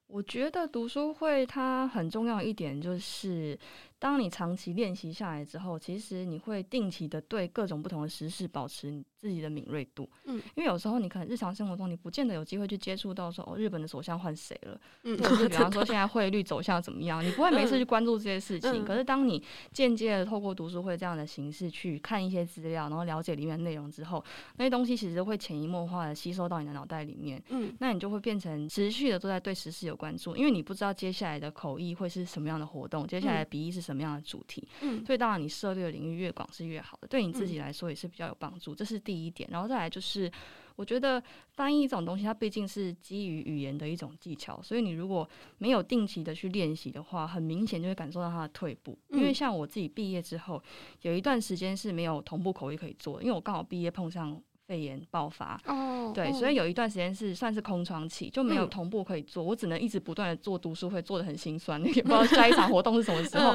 我觉得读书会它很重要一点就是。当你长期练习下来之后，其实你会定期的对各种不同的时事保持你自己的敏锐度。嗯，因为有时候你可能日常生活中你不见得有机会去接触到说哦，日本的首相换谁了，嗯，或者是 比方说现在汇率走向怎么样，你不会没事去关注这些事情。可是当你间接的透过读书会这样的形式去看一些资料，然后了解里面的内容之后，那些东西其实会潜移默化的吸收到你的脑袋里面。嗯，那你就会变成持续的都在对时事有关注，因为你不知道接下来的口译会是什么样的活动，接下来的笔译是什么样的主题，嗯，所以当然你涉猎的领域越广是越好的，对你自己来说也是比较有帮助，这是第一点。然后再来就是，我觉得翻译这种东西，它毕竟是基于语言的一种技巧，所以你如果没有定期的去练习的话，很明显就会感受到它的退步。因为像我自己毕业之后，有一段时间是没有同步口译可以做，因为我刚好毕业碰上。肺炎爆发哦，对，所以有一段时间是算是空窗期，就没有同步可以做，我只能一直不断的做读书会，做的很心酸，也不知道下一场活动是什么时候。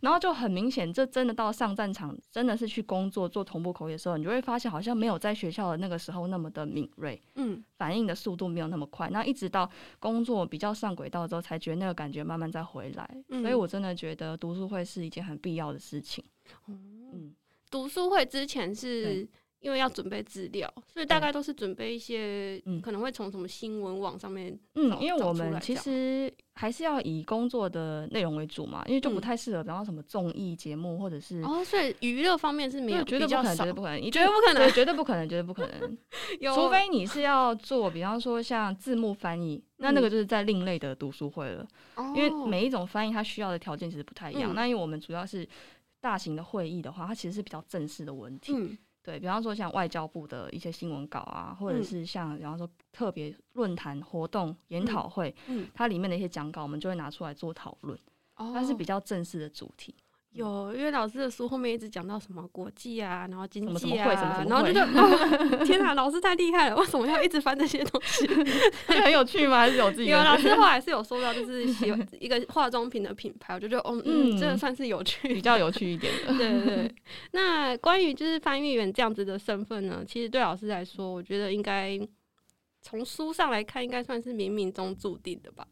然后就很明显，这真的到上战场，真的是去工作做同步口译的时候，你就会发现好像没有在学校的那个时候那么的敏锐，嗯，反应的速度没有那么快。那一直到工作比较上轨道之后，才觉得那个感觉慢慢再回来。所以我真的觉得读书会是一件很必要的事情。嗯，读书会之前是。因为要准备资料，所以大概都是准备一些，可能会从什么新闻网上面，嗯，因为我们其实还是要以工作的内容为主嘛，因为就不太适合，比方说什么综艺节目或者是哦，所以娱乐方面是没有，绝对不可能，绝对不可能，绝对不可能，绝对不可能，绝对不可能，除非你是要做，比方说像字幕翻译，那那个就是在另类的读书会了，因为每一种翻译它需要的条件其实不太一样。那因为我们主要是大型的会议的话，它其实是比较正式的文体。对，比方说像外交部的一些新闻稿啊，或者是像比方说特别论坛活动、研讨会，它里面的一些讲稿，我们就会拿出来做讨论。它是比较正式的主题。有，因为老师的书后面一直讲到什么国际啊，然后经济啊，然后就觉得哦，天哪，老师太厉害了！为什么要一直翻这些东西？很有趣吗？还是有自己？有老师 后来是有说到，就是喜欢一个化妆品的品牌，我就觉得哦，嗯，这个算是有趣，比较有趣一点的。对对对。那关于就是翻译员这样子的身份呢，其实对老师来说，我觉得应该从书上来看，应该算是冥冥中注定的吧。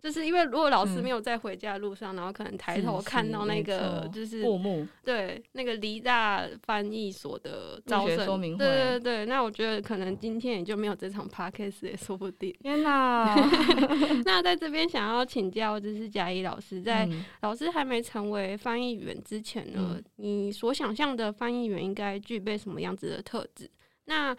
就是因为如果老师没有在回家的路上，嗯、然后可能抬头看到那个就是对那个梨大翻译所的招生说明会，对对对，那我觉得可能今天也就没有这场 podcast 也说不定。天哪！那在这边想要请教，就是嘉义老师，在老师还没成为翻译员之前呢，嗯、你所想象的翻译员应该具备什么样子的特质？那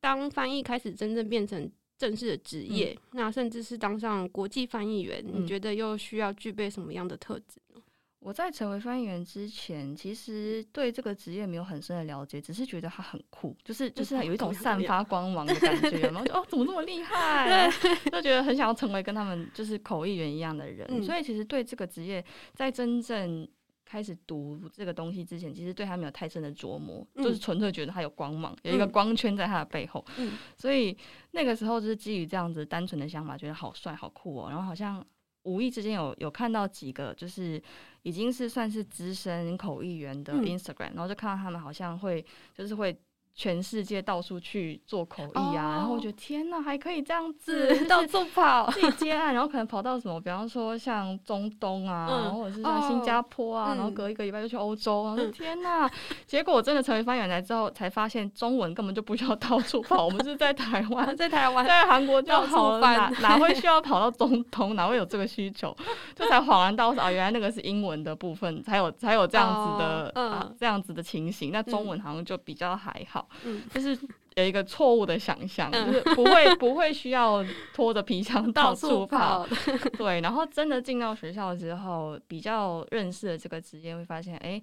当翻译开始真正变成正式的职业，嗯、那甚至是当上国际翻译员，嗯、你觉得又需要具备什么样的特质呢？我在成为翻译员之前，其实对这个职业没有很深的了解，只是觉得它很酷，就是就是有一种散发光芒的？感觉，然后就哦，怎么这么厉害？就觉得很想要成为跟他们就是口译员一样的人，嗯、所以其实对这个职业在真正。开始读这个东西之前，其实对他没有太深的琢磨，嗯、就是纯粹觉得他有光芒，有一个光圈在他的背后。嗯、所以那个时候就是基于这样子单纯的想法，觉得好帅好酷哦。然后好像无意之间有有看到几个，就是已经是算是资深口译员的 Instagram，、嗯、然后就看到他们好像会就是会。全世界到处去做口译啊，oh, 然后我觉得天呐，还可以这样子 到处跑，自己接案，然后可能跑到什么，比方说像中东啊，嗯、或者是像新加坡啊，oh, 然后隔一个礼拜就去欧洲，嗯、然后说天呐！结果我真的成为翻译员来之后，才发现中文根本就不需要到处跑，我们是在台湾，在台湾，在韩国就好了，哪哪会需要跑到中东？哪会有这个需求？这才恍然大悟啊，原来那个是英文的部分才有才有这样子的、oh, 啊这样子的情形，那中文好像就比较还好。嗯，就是有一个错误的想象，嗯、就是不会不会需要拖着皮箱到处跑。对，然后真的进到学校之后，比较认识了这个职业，会发现，哎、欸，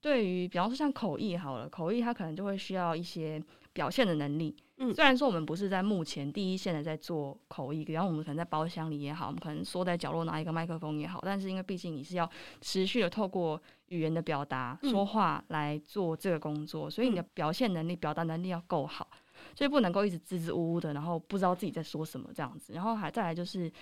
对于比方说像口译好了，口译它可能就会需要一些表现的能力。嗯，虽然说我们不是在目前第一线的在做口译，然后我们可能在包厢里也好，我们可能缩在角落拿一个麦克风也好，但是因为毕竟你是要持续的透过语言的表达、说话来做这个工作，所以你的表现能力、表达能力要够好，所以不能够一直支支吾吾的，然后不知道自己在说什么这样子。然后还再来就是，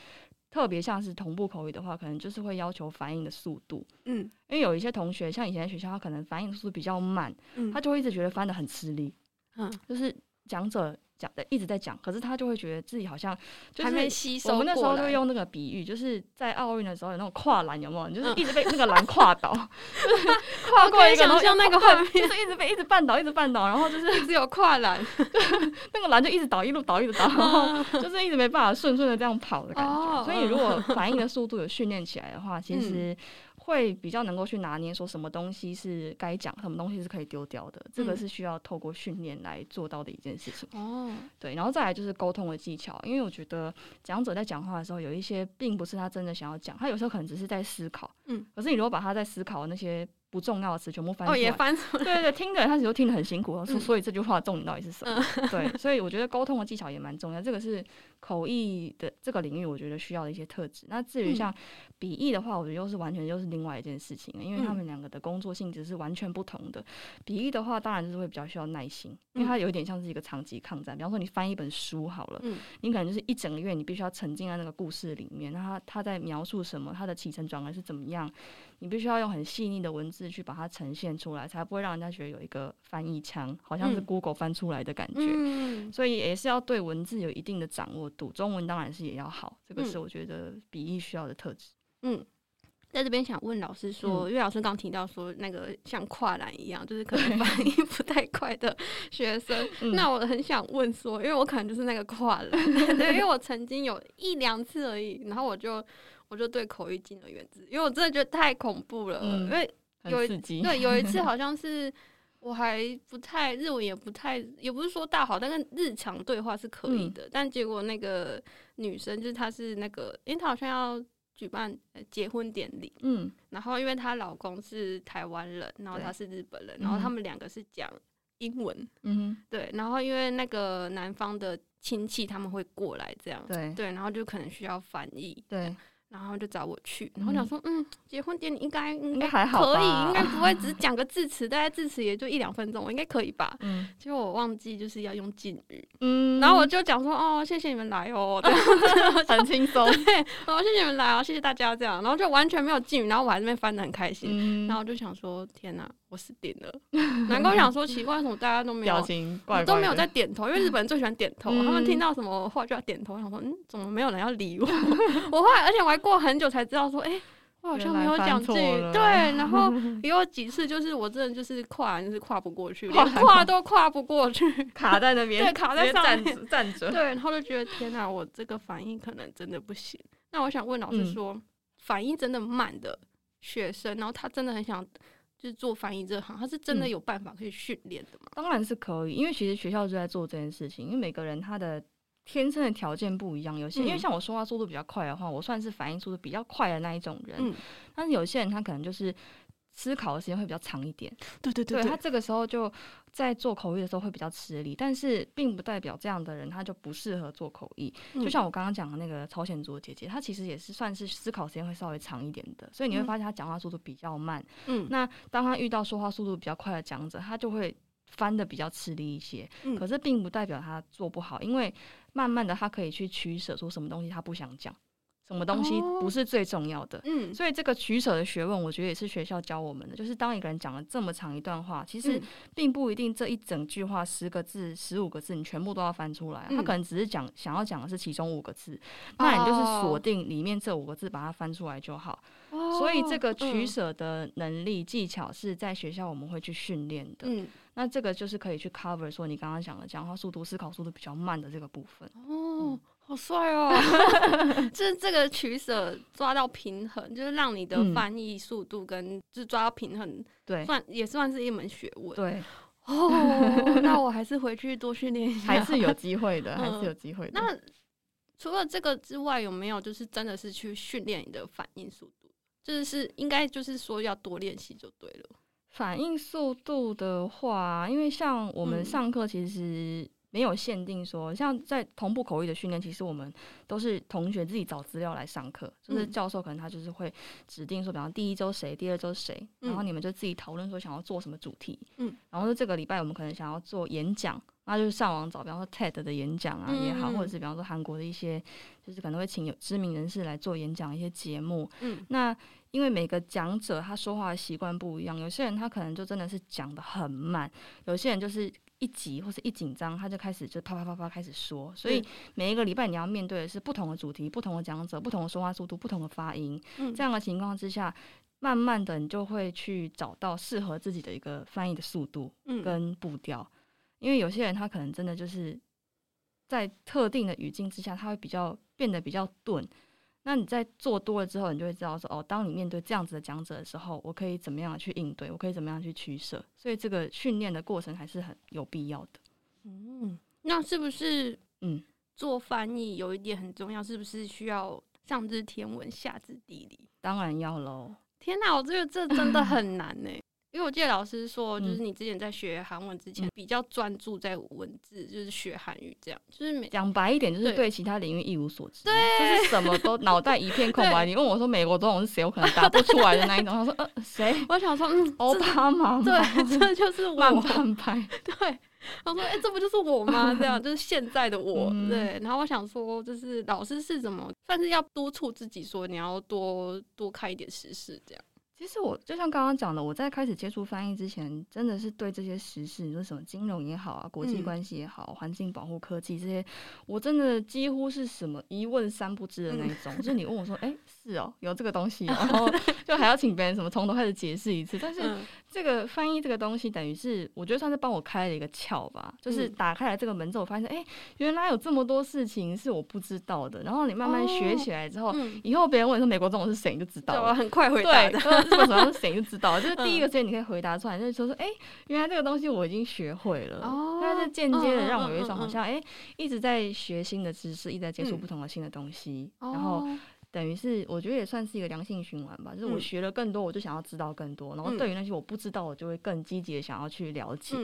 特别像是同步口语的话，可能就是会要求反应的速度。嗯，因为有一些同学像以前在学校，他可能反应速度比较慢，他就会一直觉得翻的很吃力。嗯，就是。讲者讲的一直在讲，可是他就会觉得自己好像就是还没吸收。我们那时候就用那个比喻，就是在奥运的时候有那种跨栏，有没有？你 就是一直被那个栏跨倒，就是跨过一个，然后像那个画面，就是一直被一直绊倒，一直绊倒，然后就是一直有跨栏，那个栏就一直倒，一路倒，一直倒，然后就是一直没办法顺顺的这样跑的感觉。所以如果反应的速度有训练起来的话，其实。会比较能够去拿捏，说什么东西是该讲，什么东西是可以丢掉的，这个是需要透过训练来做到的一件事情。哦、嗯，对，然后再来就是沟通的技巧，因为我觉得讲者在讲话的时候，有一些并不是他真的想要讲，他有时候可能只是在思考。嗯，可是你如果把他在思考的那些。不重要的词全部翻出来，哦，也翻出来。对对对，听的人他其实都听得很辛苦，所以这句话的重点到底是什么？嗯、对，所以我觉得沟通的技巧也蛮重要，这个是口译的这个领域我觉得需要的一些特质。那至于像笔译的话，我觉得又是完全又是另外一件事情了，因为他们两个的工作性质是完全不同的。笔译的话，当然就是会比较需要耐心，因为它有点像是一个长期抗战。比方说你翻一本书好了，嗯、你可能就是一整个月，你必须要沉浸在那个故事里面，那他他在描述什么，他的起承转合是怎么样。你必须要用很细腻的文字去把它呈现出来，才不会让人家觉得有一个翻译腔，好像是 Google 翻出来的感觉。嗯、所以也是要对文字有一定的掌握度。中文当然是也要好，这个是我觉得笔译需要的特质。嗯，在这边想问老师说，嗯、因为老师刚提到说那个像跨栏一样，就是可 能反应不太快的学生，那我很想问说，因为我可能就是那个跨栏，对，因为我曾经有一两次而已，然后我就。我就对口译敬而远之，因为我真的觉得太恐怖了。嗯、因为有一对有一次 好像是我还不太日文也不太，也不是说大好，但是日常对话是可以的。嗯、但结果那个女生就是她是那个，因为她好像要举办结婚典礼，嗯，然后因为她老公是台湾人，然后她是日本人，然后他们两个是讲英文，嗯，对，然后因为那个男方的亲戚他们会过来这样，对。对，然后就可能需要翻译，对。然后就找我去，然后想说，嗯，结婚典礼应该应该还好，可以，应该不会只是讲个致辞，大概致辞也就一两分钟，我应该可以吧？嗯，结果我忘记就是要用敬语，嗯，然后我就讲说，哦，谢谢你们来哦，很轻松，对，哦，谢谢你们来哦，谢谢大家这样，然后就完全没有敬语，然后我还在那边翻的很开心，然后我就想说，天哪，我是点了。难怪我想说奇怪，为什么大家都没有表情怪怪，都没有在点头？因为日本人最喜欢点头，嗯、他们听到什么话就要点头。我想说，嗯，怎么没有人要理我？我后来，而且我还过很久才知道说，哎、欸，我好像没有讲这句。对，然后也有几次就是我真的就是跨，就是跨不过去，连跨都跨不过去，卡在那边，对，卡在上面站着。对，然后就觉得天哪，我这个反应可能真的不行。那我想问老师说，嗯、反应真的慢的学生，然后他真的很想。就是做翻译这行，他是真的有办法可以训练的吗？嗯？当然是可以，因为其实学校就在做这件事情。因为每个人他的天生的条件不一样，有些、嗯、因为像我说话速度比较快的话，我算是反应速度比较快的那一种人。嗯、但是有些人他可能就是。思考的时间会比较长一点，对对对，他这个时候就在做口译的时候会比较吃力，但是并不代表这样的人他就不适合做口译。嗯、就像我刚刚讲的那个朝鲜族的姐姐，她其实也是算是思考时间会稍微长一点的，所以你会发现她讲话速度比较慢。嗯，那当她遇到说话速度比较快的讲者，她就会翻的比较吃力一些。嗯，可是并不代表她做不好，因为慢慢的她可以去取舍，说什么东西她不想讲。什么东西不是最重要的？哦、嗯，所以这个取舍的学问，我觉得也是学校教我们的。就是当一个人讲了这么长一段话，其实并不一定这一整句话十个字、十五个字你全部都要翻出来。嗯、他可能只是讲想要讲的是其中五个字，嗯、那你就是锁定里面这五个字，把它翻出来就好。哦、所以这个取舍的能力技巧是在学校我们会去训练的。嗯，那这个就是可以去 cover 说你刚刚讲的讲话速度、思考速度比较慢的这个部分。哦。嗯好帅哦！就是这个取舍抓到平衡，就是让你的翻译速度跟就抓到平衡，对，算也算是一门学问。对哦，那我还是回去多训练一下，还是有机会的，还是有机会的。那除了这个之外，有没有就是真的是去训练你的反应速度？就是应该就是说要多练习就对了。反应速度的话，因为像我们上课其实。没有限定说，像在同步口译的训练，其实我们都是同学自己找资料来上课，就是教授可能他就是会指定说，比方第一周谁，第二周谁，然后你们就自己讨论说想要做什么主题，嗯，然后就这个礼拜我们可能想要做演讲，那就是上网找，比方说 TED 的演讲啊也好，或者是比方说韩国的一些，就是可能会请有知名人士来做演讲一些节目，嗯，那因为每个讲者他说话的习惯不一样，有些人他可能就真的是讲的很慢，有些人就是。一急或是一紧张，他就开始就啪啪啪啪开始说，所以每一个礼拜你要面对的是不同的主题、不同的讲者、不同的说话速度、不同的发音。嗯，这样的情况之下，慢慢的你就会去找到适合自己的一个翻译的速度跟步调。因为有些人他可能真的就是在特定的语境之下，他会比较变得比较钝。那你在做多了之后，你就会知道说，哦，当你面对这样子的讲者的时候，我可以怎么样去应对，我可以怎么样去取舍。所以这个训练的过程还是很有必要的。嗯，那是不是嗯，做翻译有一点很重要，是不是需要上知天文下知地理？当然要喽。天哪，我觉得这真的很难呢。因为我记得老师说，就是你之前在学韩文之前，比较专注在文字，就是学韩语这样。就是讲白一点，就是对其他领域一无所知，对，就是什么都 脑袋一片空白。你问我说美国总统是谁，我可能答不出来的那一种。他说呃谁？我想说嗯，奥巴马。对，这就是我。慢半拍。对，他说哎，这不就是我吗？这样就是现在的我。对，然后我想说，就是老师是怎么，算是要督促自己说，你要多多看一点时事这样。其实我就像刚刚讲的，我在开始接触翻译之前，真的是对这些时事，你说什么金融也好啊，国际关系也好，环境保护、科技这些，我真的几乎是什么一问三不知的那一种。就是你问我说，哎，是哦，有这个东西，然后就还要请别人什么从头开始解释一次。但是这个翻译这个东西，等于是我觉得算是帮我开了一个窍吧，就是打开了这个门之后，我发现，哎，原来有这么多事情是我不知道的。然后你慢慢学起来之后，以后别人问你说美国总统是谁，你就知道了，很快回答。基本上谁就知道，就是第一个时间你可以回答出来，就是说说，哎，原来这个东西我已经学会了。哦，它是间接的让我有一种好像，哎，一直在学新的知识，一直在接触不同的新的东西，然后等于是我觉得也算是一个良性循环吧。就是我学了更多，我就想要知道更多，然后对于那些我不知道，我就会更积极的想要去了解，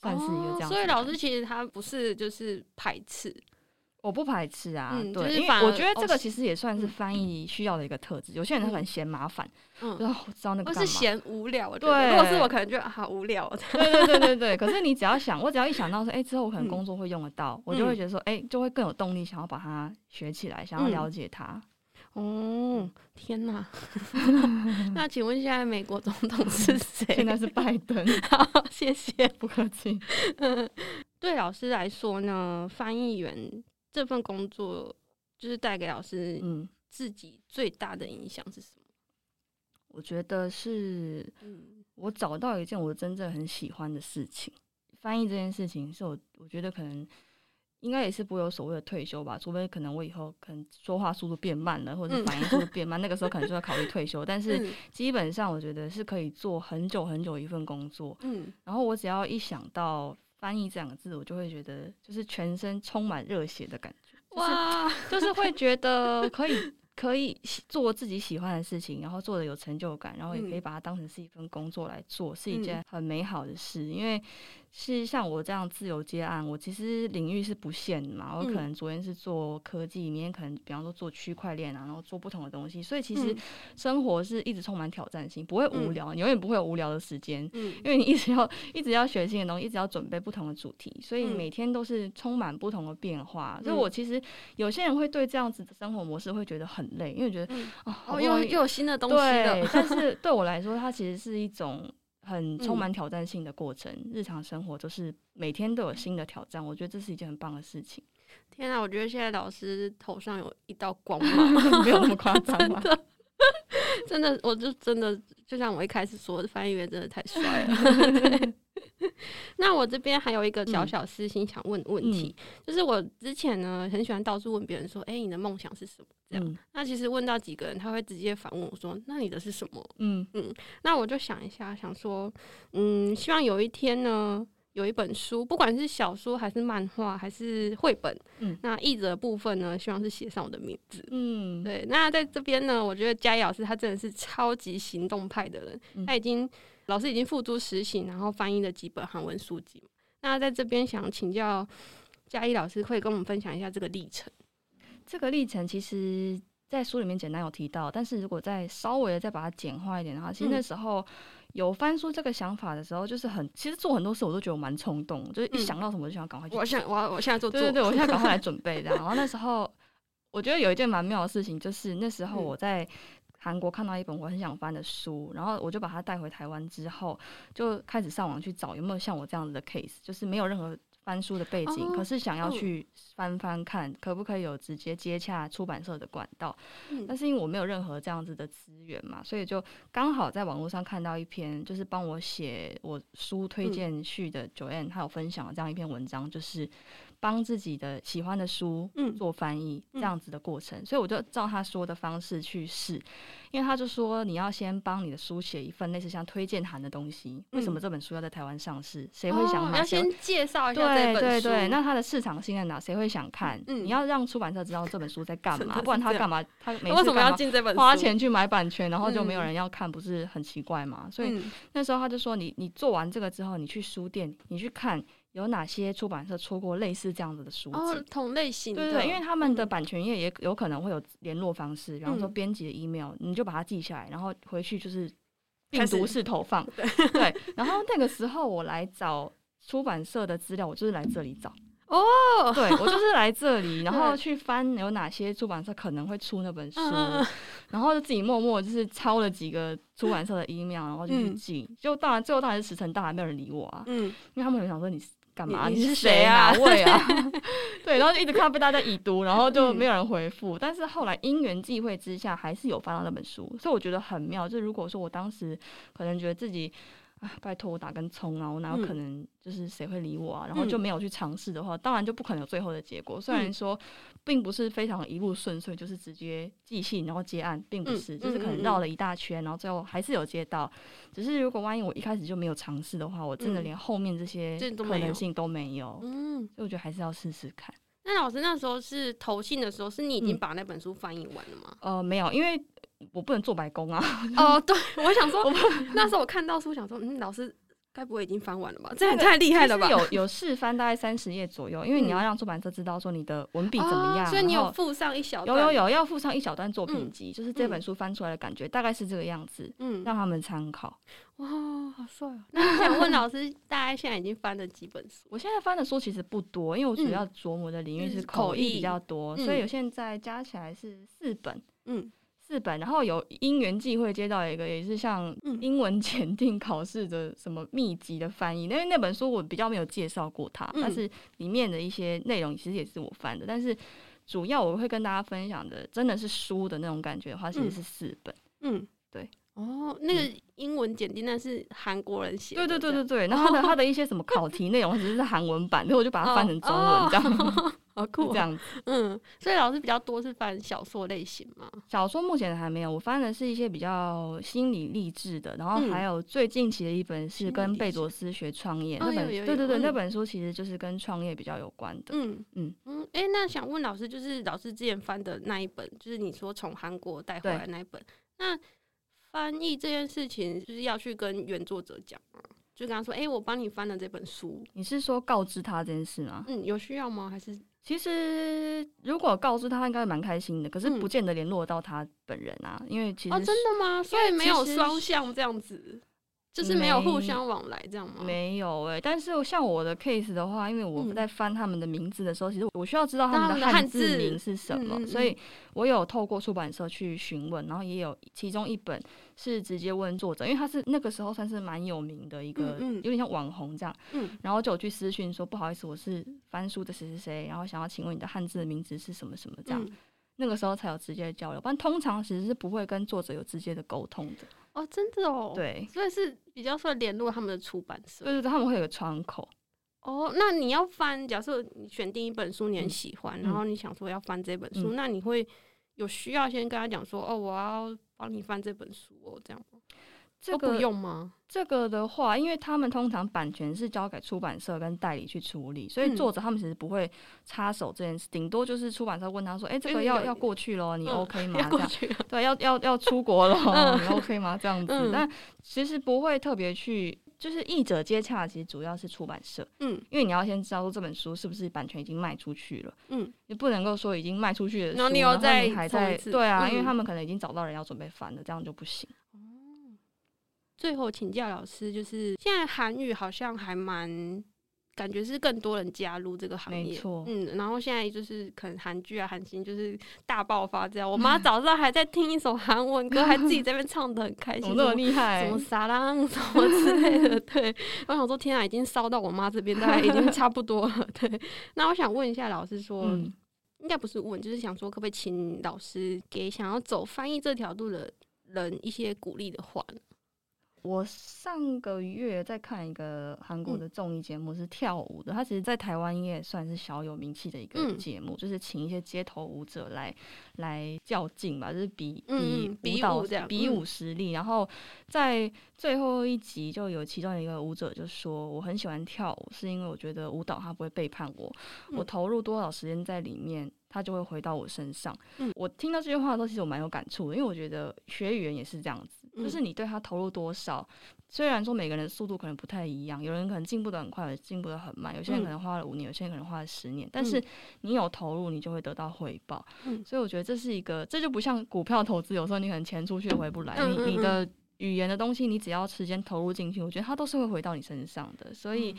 算是一个这样。所以老师其实他不是就是排斥。我不排斥啊，对，因为我觉得这个其实也算是翻译需要的一个特质。有些人他很嫌麻烦，嗯，然后我知道那个干嘛，我是嫌无聊，对。如果是我，可能觉得好无聊。对对对对对。可是你只要想，我只要一想到说，哎，之后我可能工作会用得到，我就会觉得说，哎，就会更有动力想要把它学起来，想要了解它。哦，天哪！那请问现在美国总统是谁？现在是拜登。好，谢谢，不客气。对老师来说呢，翻译员这份工作就是带给老师嗯自己最大的影响是什么？我觉得是，我找到一件我真正很喜欢的事情。翻译这件事情是我，我觉得可能应该也是不会有所谓的退休吧，除非可能我以后可能说话速度变慢了，或者反应速度变慢，那个时候可能就要考虑退休。但是基本上，我觉得是可以做很久很久一份工作。嗯，然后我只要一想到翻译这两个字，我就会觉得就是全身充满热血的感觉。哇，就是会觉得可以。可以做自己喜欢的事情，然后做的有成就感，然后也可以把它当成是一份工作来做，嗯、是一件很美好的事，因为。是像我这样自由接案，我其实领域是不限的嘛。我可能昨天是做科技，明天可能比方说做区块链啊，然后做不同的东西。所以其实生活是一直充满挑战性，不会无聊，你永远不会有无聊的时间。嗯因为你一直要一直要学新的东西，一直要准备不同的主题，所以每天都是充满不同的变化。所以我其实有些人会对这样子的生活模式会觉得很累，因为觉得哦，又又有新的东西了。对，但是对我来说，它其实是一种。很充满挑战性的过程，嗯、日常生活都是每天都有新的挑战，我觉得这是一件很棒的事情。天啊，我觉得现在老师头上有一道光芒，没有那么夸张吧？真的，真的，我就真的就像我一开始说的，翻译员真的太帅了。那我这边还有一个小小私心想问问题，嗯、就是我之前呢很喜欢到处问别人说，哎、欸，你的梦想是什么？这样，嗯、那其实问到几个人，他会直接反问我说，那你的是什么？嗯嗯，那我就想一下，想说，嗯，希望有一天呢，有一本书，不管是小说还是漫画还是绘本，嗯，那译者的部分呢，希望是写上我的名字。嗯，对。那在这边呢，我觉得嘉义老师他真的是超级行动派的人，嗯、他已经。老师已经付诸实行，然后翻译了几本韩文书籍。那在这边想请教嘉义老师，会跟我们分享一下这个历程。这个历程其实，在书里面简单有提到，但是如果再稍微的再把它简化一点的话，其实那时候有翻书这个想法的时候，就是很其实做很多事我都觉得我蛮冲动，就是一想到什么就想赶快去。我想我我现在做，对对对，我现在赶快来准备这样。然后那时候我觉得有一件蛮妙的事情，就是那时候我在。韩国看到一本我很想翻的书，然后我就把它带回台湾之后，就开始上网去找有没有像我这样子的 case，就是没有任何翻书的背景，可是想要去翻翻看，可不可以有直接接洽出版社的管道。但是因为我没有任何这样子的资源嘛，所以就刚好在网络上看到一篇，就是帮我写我书推荐序的 Joanne，他有分享了这样一篇文章，就是。帮自己的喜欢的书做翻译，这样子的过程，嗯、所以我就照他说的方式去试。因为他就说，你要先帮你的书写一份类似像推荐函的东西。为什么这本书要在台湾上市？谁会想买？要先介绍一下这本书。对对对，那它的市场性在哪？谁会想看？你要让出版社知道这本书在干嘛，不然他干嘛？他每次干嘛花钱去买版权，然后就没有人要看，不是很奇怪吗？所以那时候他就说，你你做完这个之后，你去书店，你去看。有哪些出版社出过类似这样子的书籍？哦，同类型的，对对，因为他们的版权页也有可能会有联络方式，比方说编辑的 email，你就把它记下来，然后回去就是病毒式投放。对，对，然后那个时候我来找出版社的资料，我就是来这里找。哦，对，我就是来这里，然后去翻有哪些出版社可能会出那本书，然后就自己默默就是抄了几个出版社的 email，然后就去寄。就当然最后当然是石沉大海，没有人理我啊。嗯，因为他们有想说你。干嘛？你是谁啊？哪位啊？对，然后就一直看到被大家已读，然后就没有人回复。嗯、但是后来因缘际会之下，还是有翻到那本书，所以我觉得很妙。就如果说我当时可能觉得自己。拜托我打根葱啊！我哪有可能就是谁会理我啊？嗯、然后就没有去尝试的话，当然就不可能有最后的结果。虽然说并不是非常一路顺遂，就是直接寄信然后接案，并不是，嗯、就是可能绕了一大圈，然后最后还是有接到。只是如果万一我一开始就没有尝试的话，我真的连后面这些可能性都没有。嗯，所以我觉得还是要试试看。那老师那时候是投信的时候，是你已经把那本书翻译完了吗？嗯、呃，没有，因为。我不能做白工啊！哦，对，我想说，那时候我看到书，想说，嗯，老师该不会已经翻完了吧？这也太厉害了吧！有有试翻大概三十页左右，因为你要让出版社知道说你的文笔怎么样，所以你有附上一小段，有有有要附上一小段作品集，就是这本书翻出来的感觉，大概是这个样子，嗯，让他们参考。哇，好帅哦！那我想问老师，大概现在已经翻了几本书？我现在翻的书其实不多，因为我主要琢磨的领域是口译比较多，所以我现在加起来是四本。嗯。四本，然后有因缘际会接到一个也是像英文检定考试的什么秘籍的翻译，因为那本书我比较没有介绍过它，但是里面的一些内容其实也是我翻的，但是主要我会跟大家分享的，真的是书的那种感觉的话，其实是四本。嗯，对。哦，那个英文简定那是韩国人写的。对对对对对，然后他的他的一些什么考题内容其实是韩文版，所以我就把它翻成中文这样。好酷，这样子，嗯，所以老师比较多是翻小说类型吗？小说目前还没有，我翻的是一些比较心理励志的，然后还有最近期的一本是跟贝佐斯学创业那本，对对对，那本书其实就是跟创业比较有关的。嗯嗯嗯，哎，那想问老师，就是老师之前翻的那一本，就是你说从韩国带回来那一本，那翻译这件事情就是要去跟原作者讲嘛？就跟他说，哎，我帮你翻了这本书，你是说告知他这件事吗？嗯，有需要吗？还是？其实，如果告知他，应该蛮开心的。可是，不见得联络到他本人啊，嗯、因为其实哦，真的吗？所以没有双向这样子。就是没有互相往来这样吗？没有哎、欸，但是像我的 case 的话，因为我在翻他们的名字的时候，嗯、其实我需要知道他们的汉字名是什么，所以我有透过出版社去询问，然后也有其中一本是直接问作者，因为他是那个时候算是蛮有名的一个，有点像网红这样，嗯，然后就有去私讯说不好意思，我是翻书的谁谁谁，然后想要请问你的汉字的名字是什么什么这样，嗯、那个时候才有直接的交流，不然通常其实是不会跟作者有直接的沟通的。哦，真的哦，对，所以是比较算联络他们的出版社，对对对，他们会有个窗口。哦，那你要翻，假设你选定一本书你很喜欢，嗯、然后你想说要翻这本书，嗯、那你会有需要先跟他讲说，哦，我要帮你翻这本书哦，这样吗？这个不用吗？这个的话，因为他们通常版权是交给出版社跟代理去处理，所以作者他们其实不会插手这件事，顶、嗯、多就是出版社问他说：“哎、欸，这个要要过去咯，你 OK 吗？”这样对，要要要出国了，嗯、你 OK 吗？这样子，嗯、但其实不会特别去，就是译者接洽，其实主要是出版社，嗯，因为你要先知道说这本书是不是版权已经卖出去了，嗯，你不能够说已经卖出去的书，然后你还在对啊，嗯、因为他们可能已经找到人要准备翻了，这样就不行。最后请教老师，就是现在韩语好像还蛮感觉是更多人加入这个行业，没错，嗯，然后现在就是可能韩剧啊、韩星就是大爆发这样。我 妈早上还在听一首韩文歌，还自己在那边唱的很开心，那么厉害，什么撒浪什么之类的。对，我想说天啊，已经烧到我妈这边，大概已经差不多了。对，那我想问一下老师说，嗯、应该不是问，就是想说可不可以请老师给想要走翻译这条路的人一些鼓励的话呢？我上个月在看一个韩国的综艺节目，是跳舞的。它其实，在台湾也算是小有名气的一个节目，就是请一些街头舞者来来较劲吧，就是比比舞蹈比舞实力。然后在最后一集，就有其中一个舞者就说：“我很喜欢跳舞，是因为我觉得舞蹈它不会背叛我，我投入多少时间在里面。”他就会回到我身上。嗯，我听到这句话的时候，其实我蛮有感触的，因为我觉得学语言也是这样子，就是你对他投入多少。虽然说每个人的速度可能不太一样，有人可能进步的很快，有人进步的很慢，有些人可能花了五年，有些人可能花了十年。但是你有投入，你就会得到回报。嗯，所以我觉得这是一个，这就不像股票投资，有时候你可能钱出去回不来，你你的语言的东西，你只要时间投入进去，我觉得它都是会回到你身上的。所以。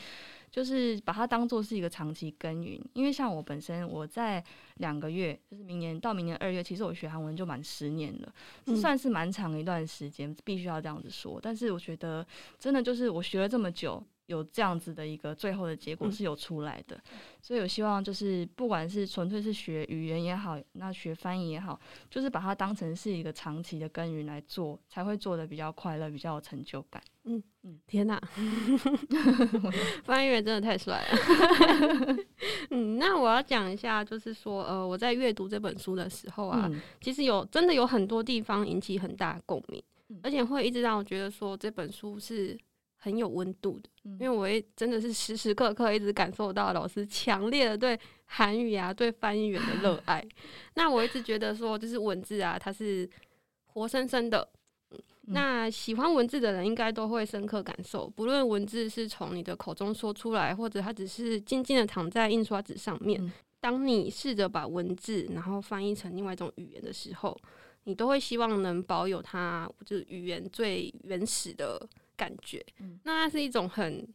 就是把它当做是一个长期耕耘，因为像我本身，我在两个月，就是明年到明年二月，其实我学韩文就满十年了，嗯、算是蛮长一段时间，必须要这样子说。但是我觉得，真的就是我学了这么久。有这样子的一个最后的结果是有出来的，嗯、所以我希望就是不管是纯粹是学语言也好，那学翻译也好，就是把它当成是一个长期的耕耘来做，才会做的比较快乐，比较有成就感。嗯嗯，天哪，翻译员真的太帅了。嗯，那我要讲一下，就是说，呃，我在阅读这本书的时候啊，嗯、其实有真的有很多地方引起很大共鸣，嗯、而且会一直让我觉得说这本书是。很有温度的，因为我也真的是时时刻刻一直感受到老师强烈的对韩语啊、对翻译员的热爱。那我一直觉得说，就是文字啊，它是活生生的。那喜欢文字的人应该都会深刻感受，不论文字是从你的口中说出来，或者它只是静静的躺在印刷纸上面。当你试着把文字然后翻译成另外一种语言的时候，你都会希望能保有它，就是语言最原始的。感觉，那它是一种很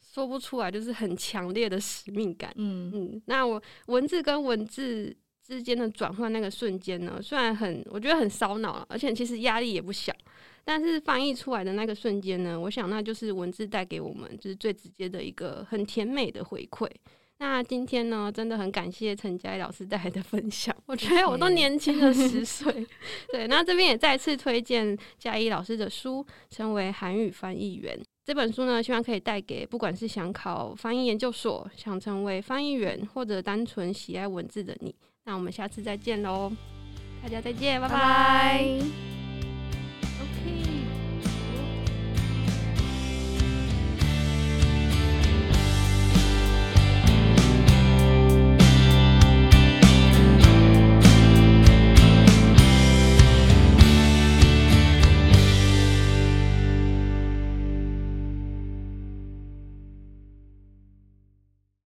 说不出来，就是很强烈的使命感。嗯嗯，那我文字跟文字之间的转换那个瞬间呢，虽然很我觉得很烧脑，而且其实压力也不小。但是翻译出来的那个瞬间呢，我想那就是文字带给我们就是最直接的一个很甜美的回馈。那今天呢，真的很感谢陈佳怡老师带来的分享，我觉得我都年轻了十 岁。对，那这边也再次推荐佳怡老师的书《成为韩语翻译员》这本书呢，希望可以带给不管是想考翻译研究所、想成为翻译员，或者单纯喜爱文字的你。那我们下次再见喽，大家再见，拜拜。OK。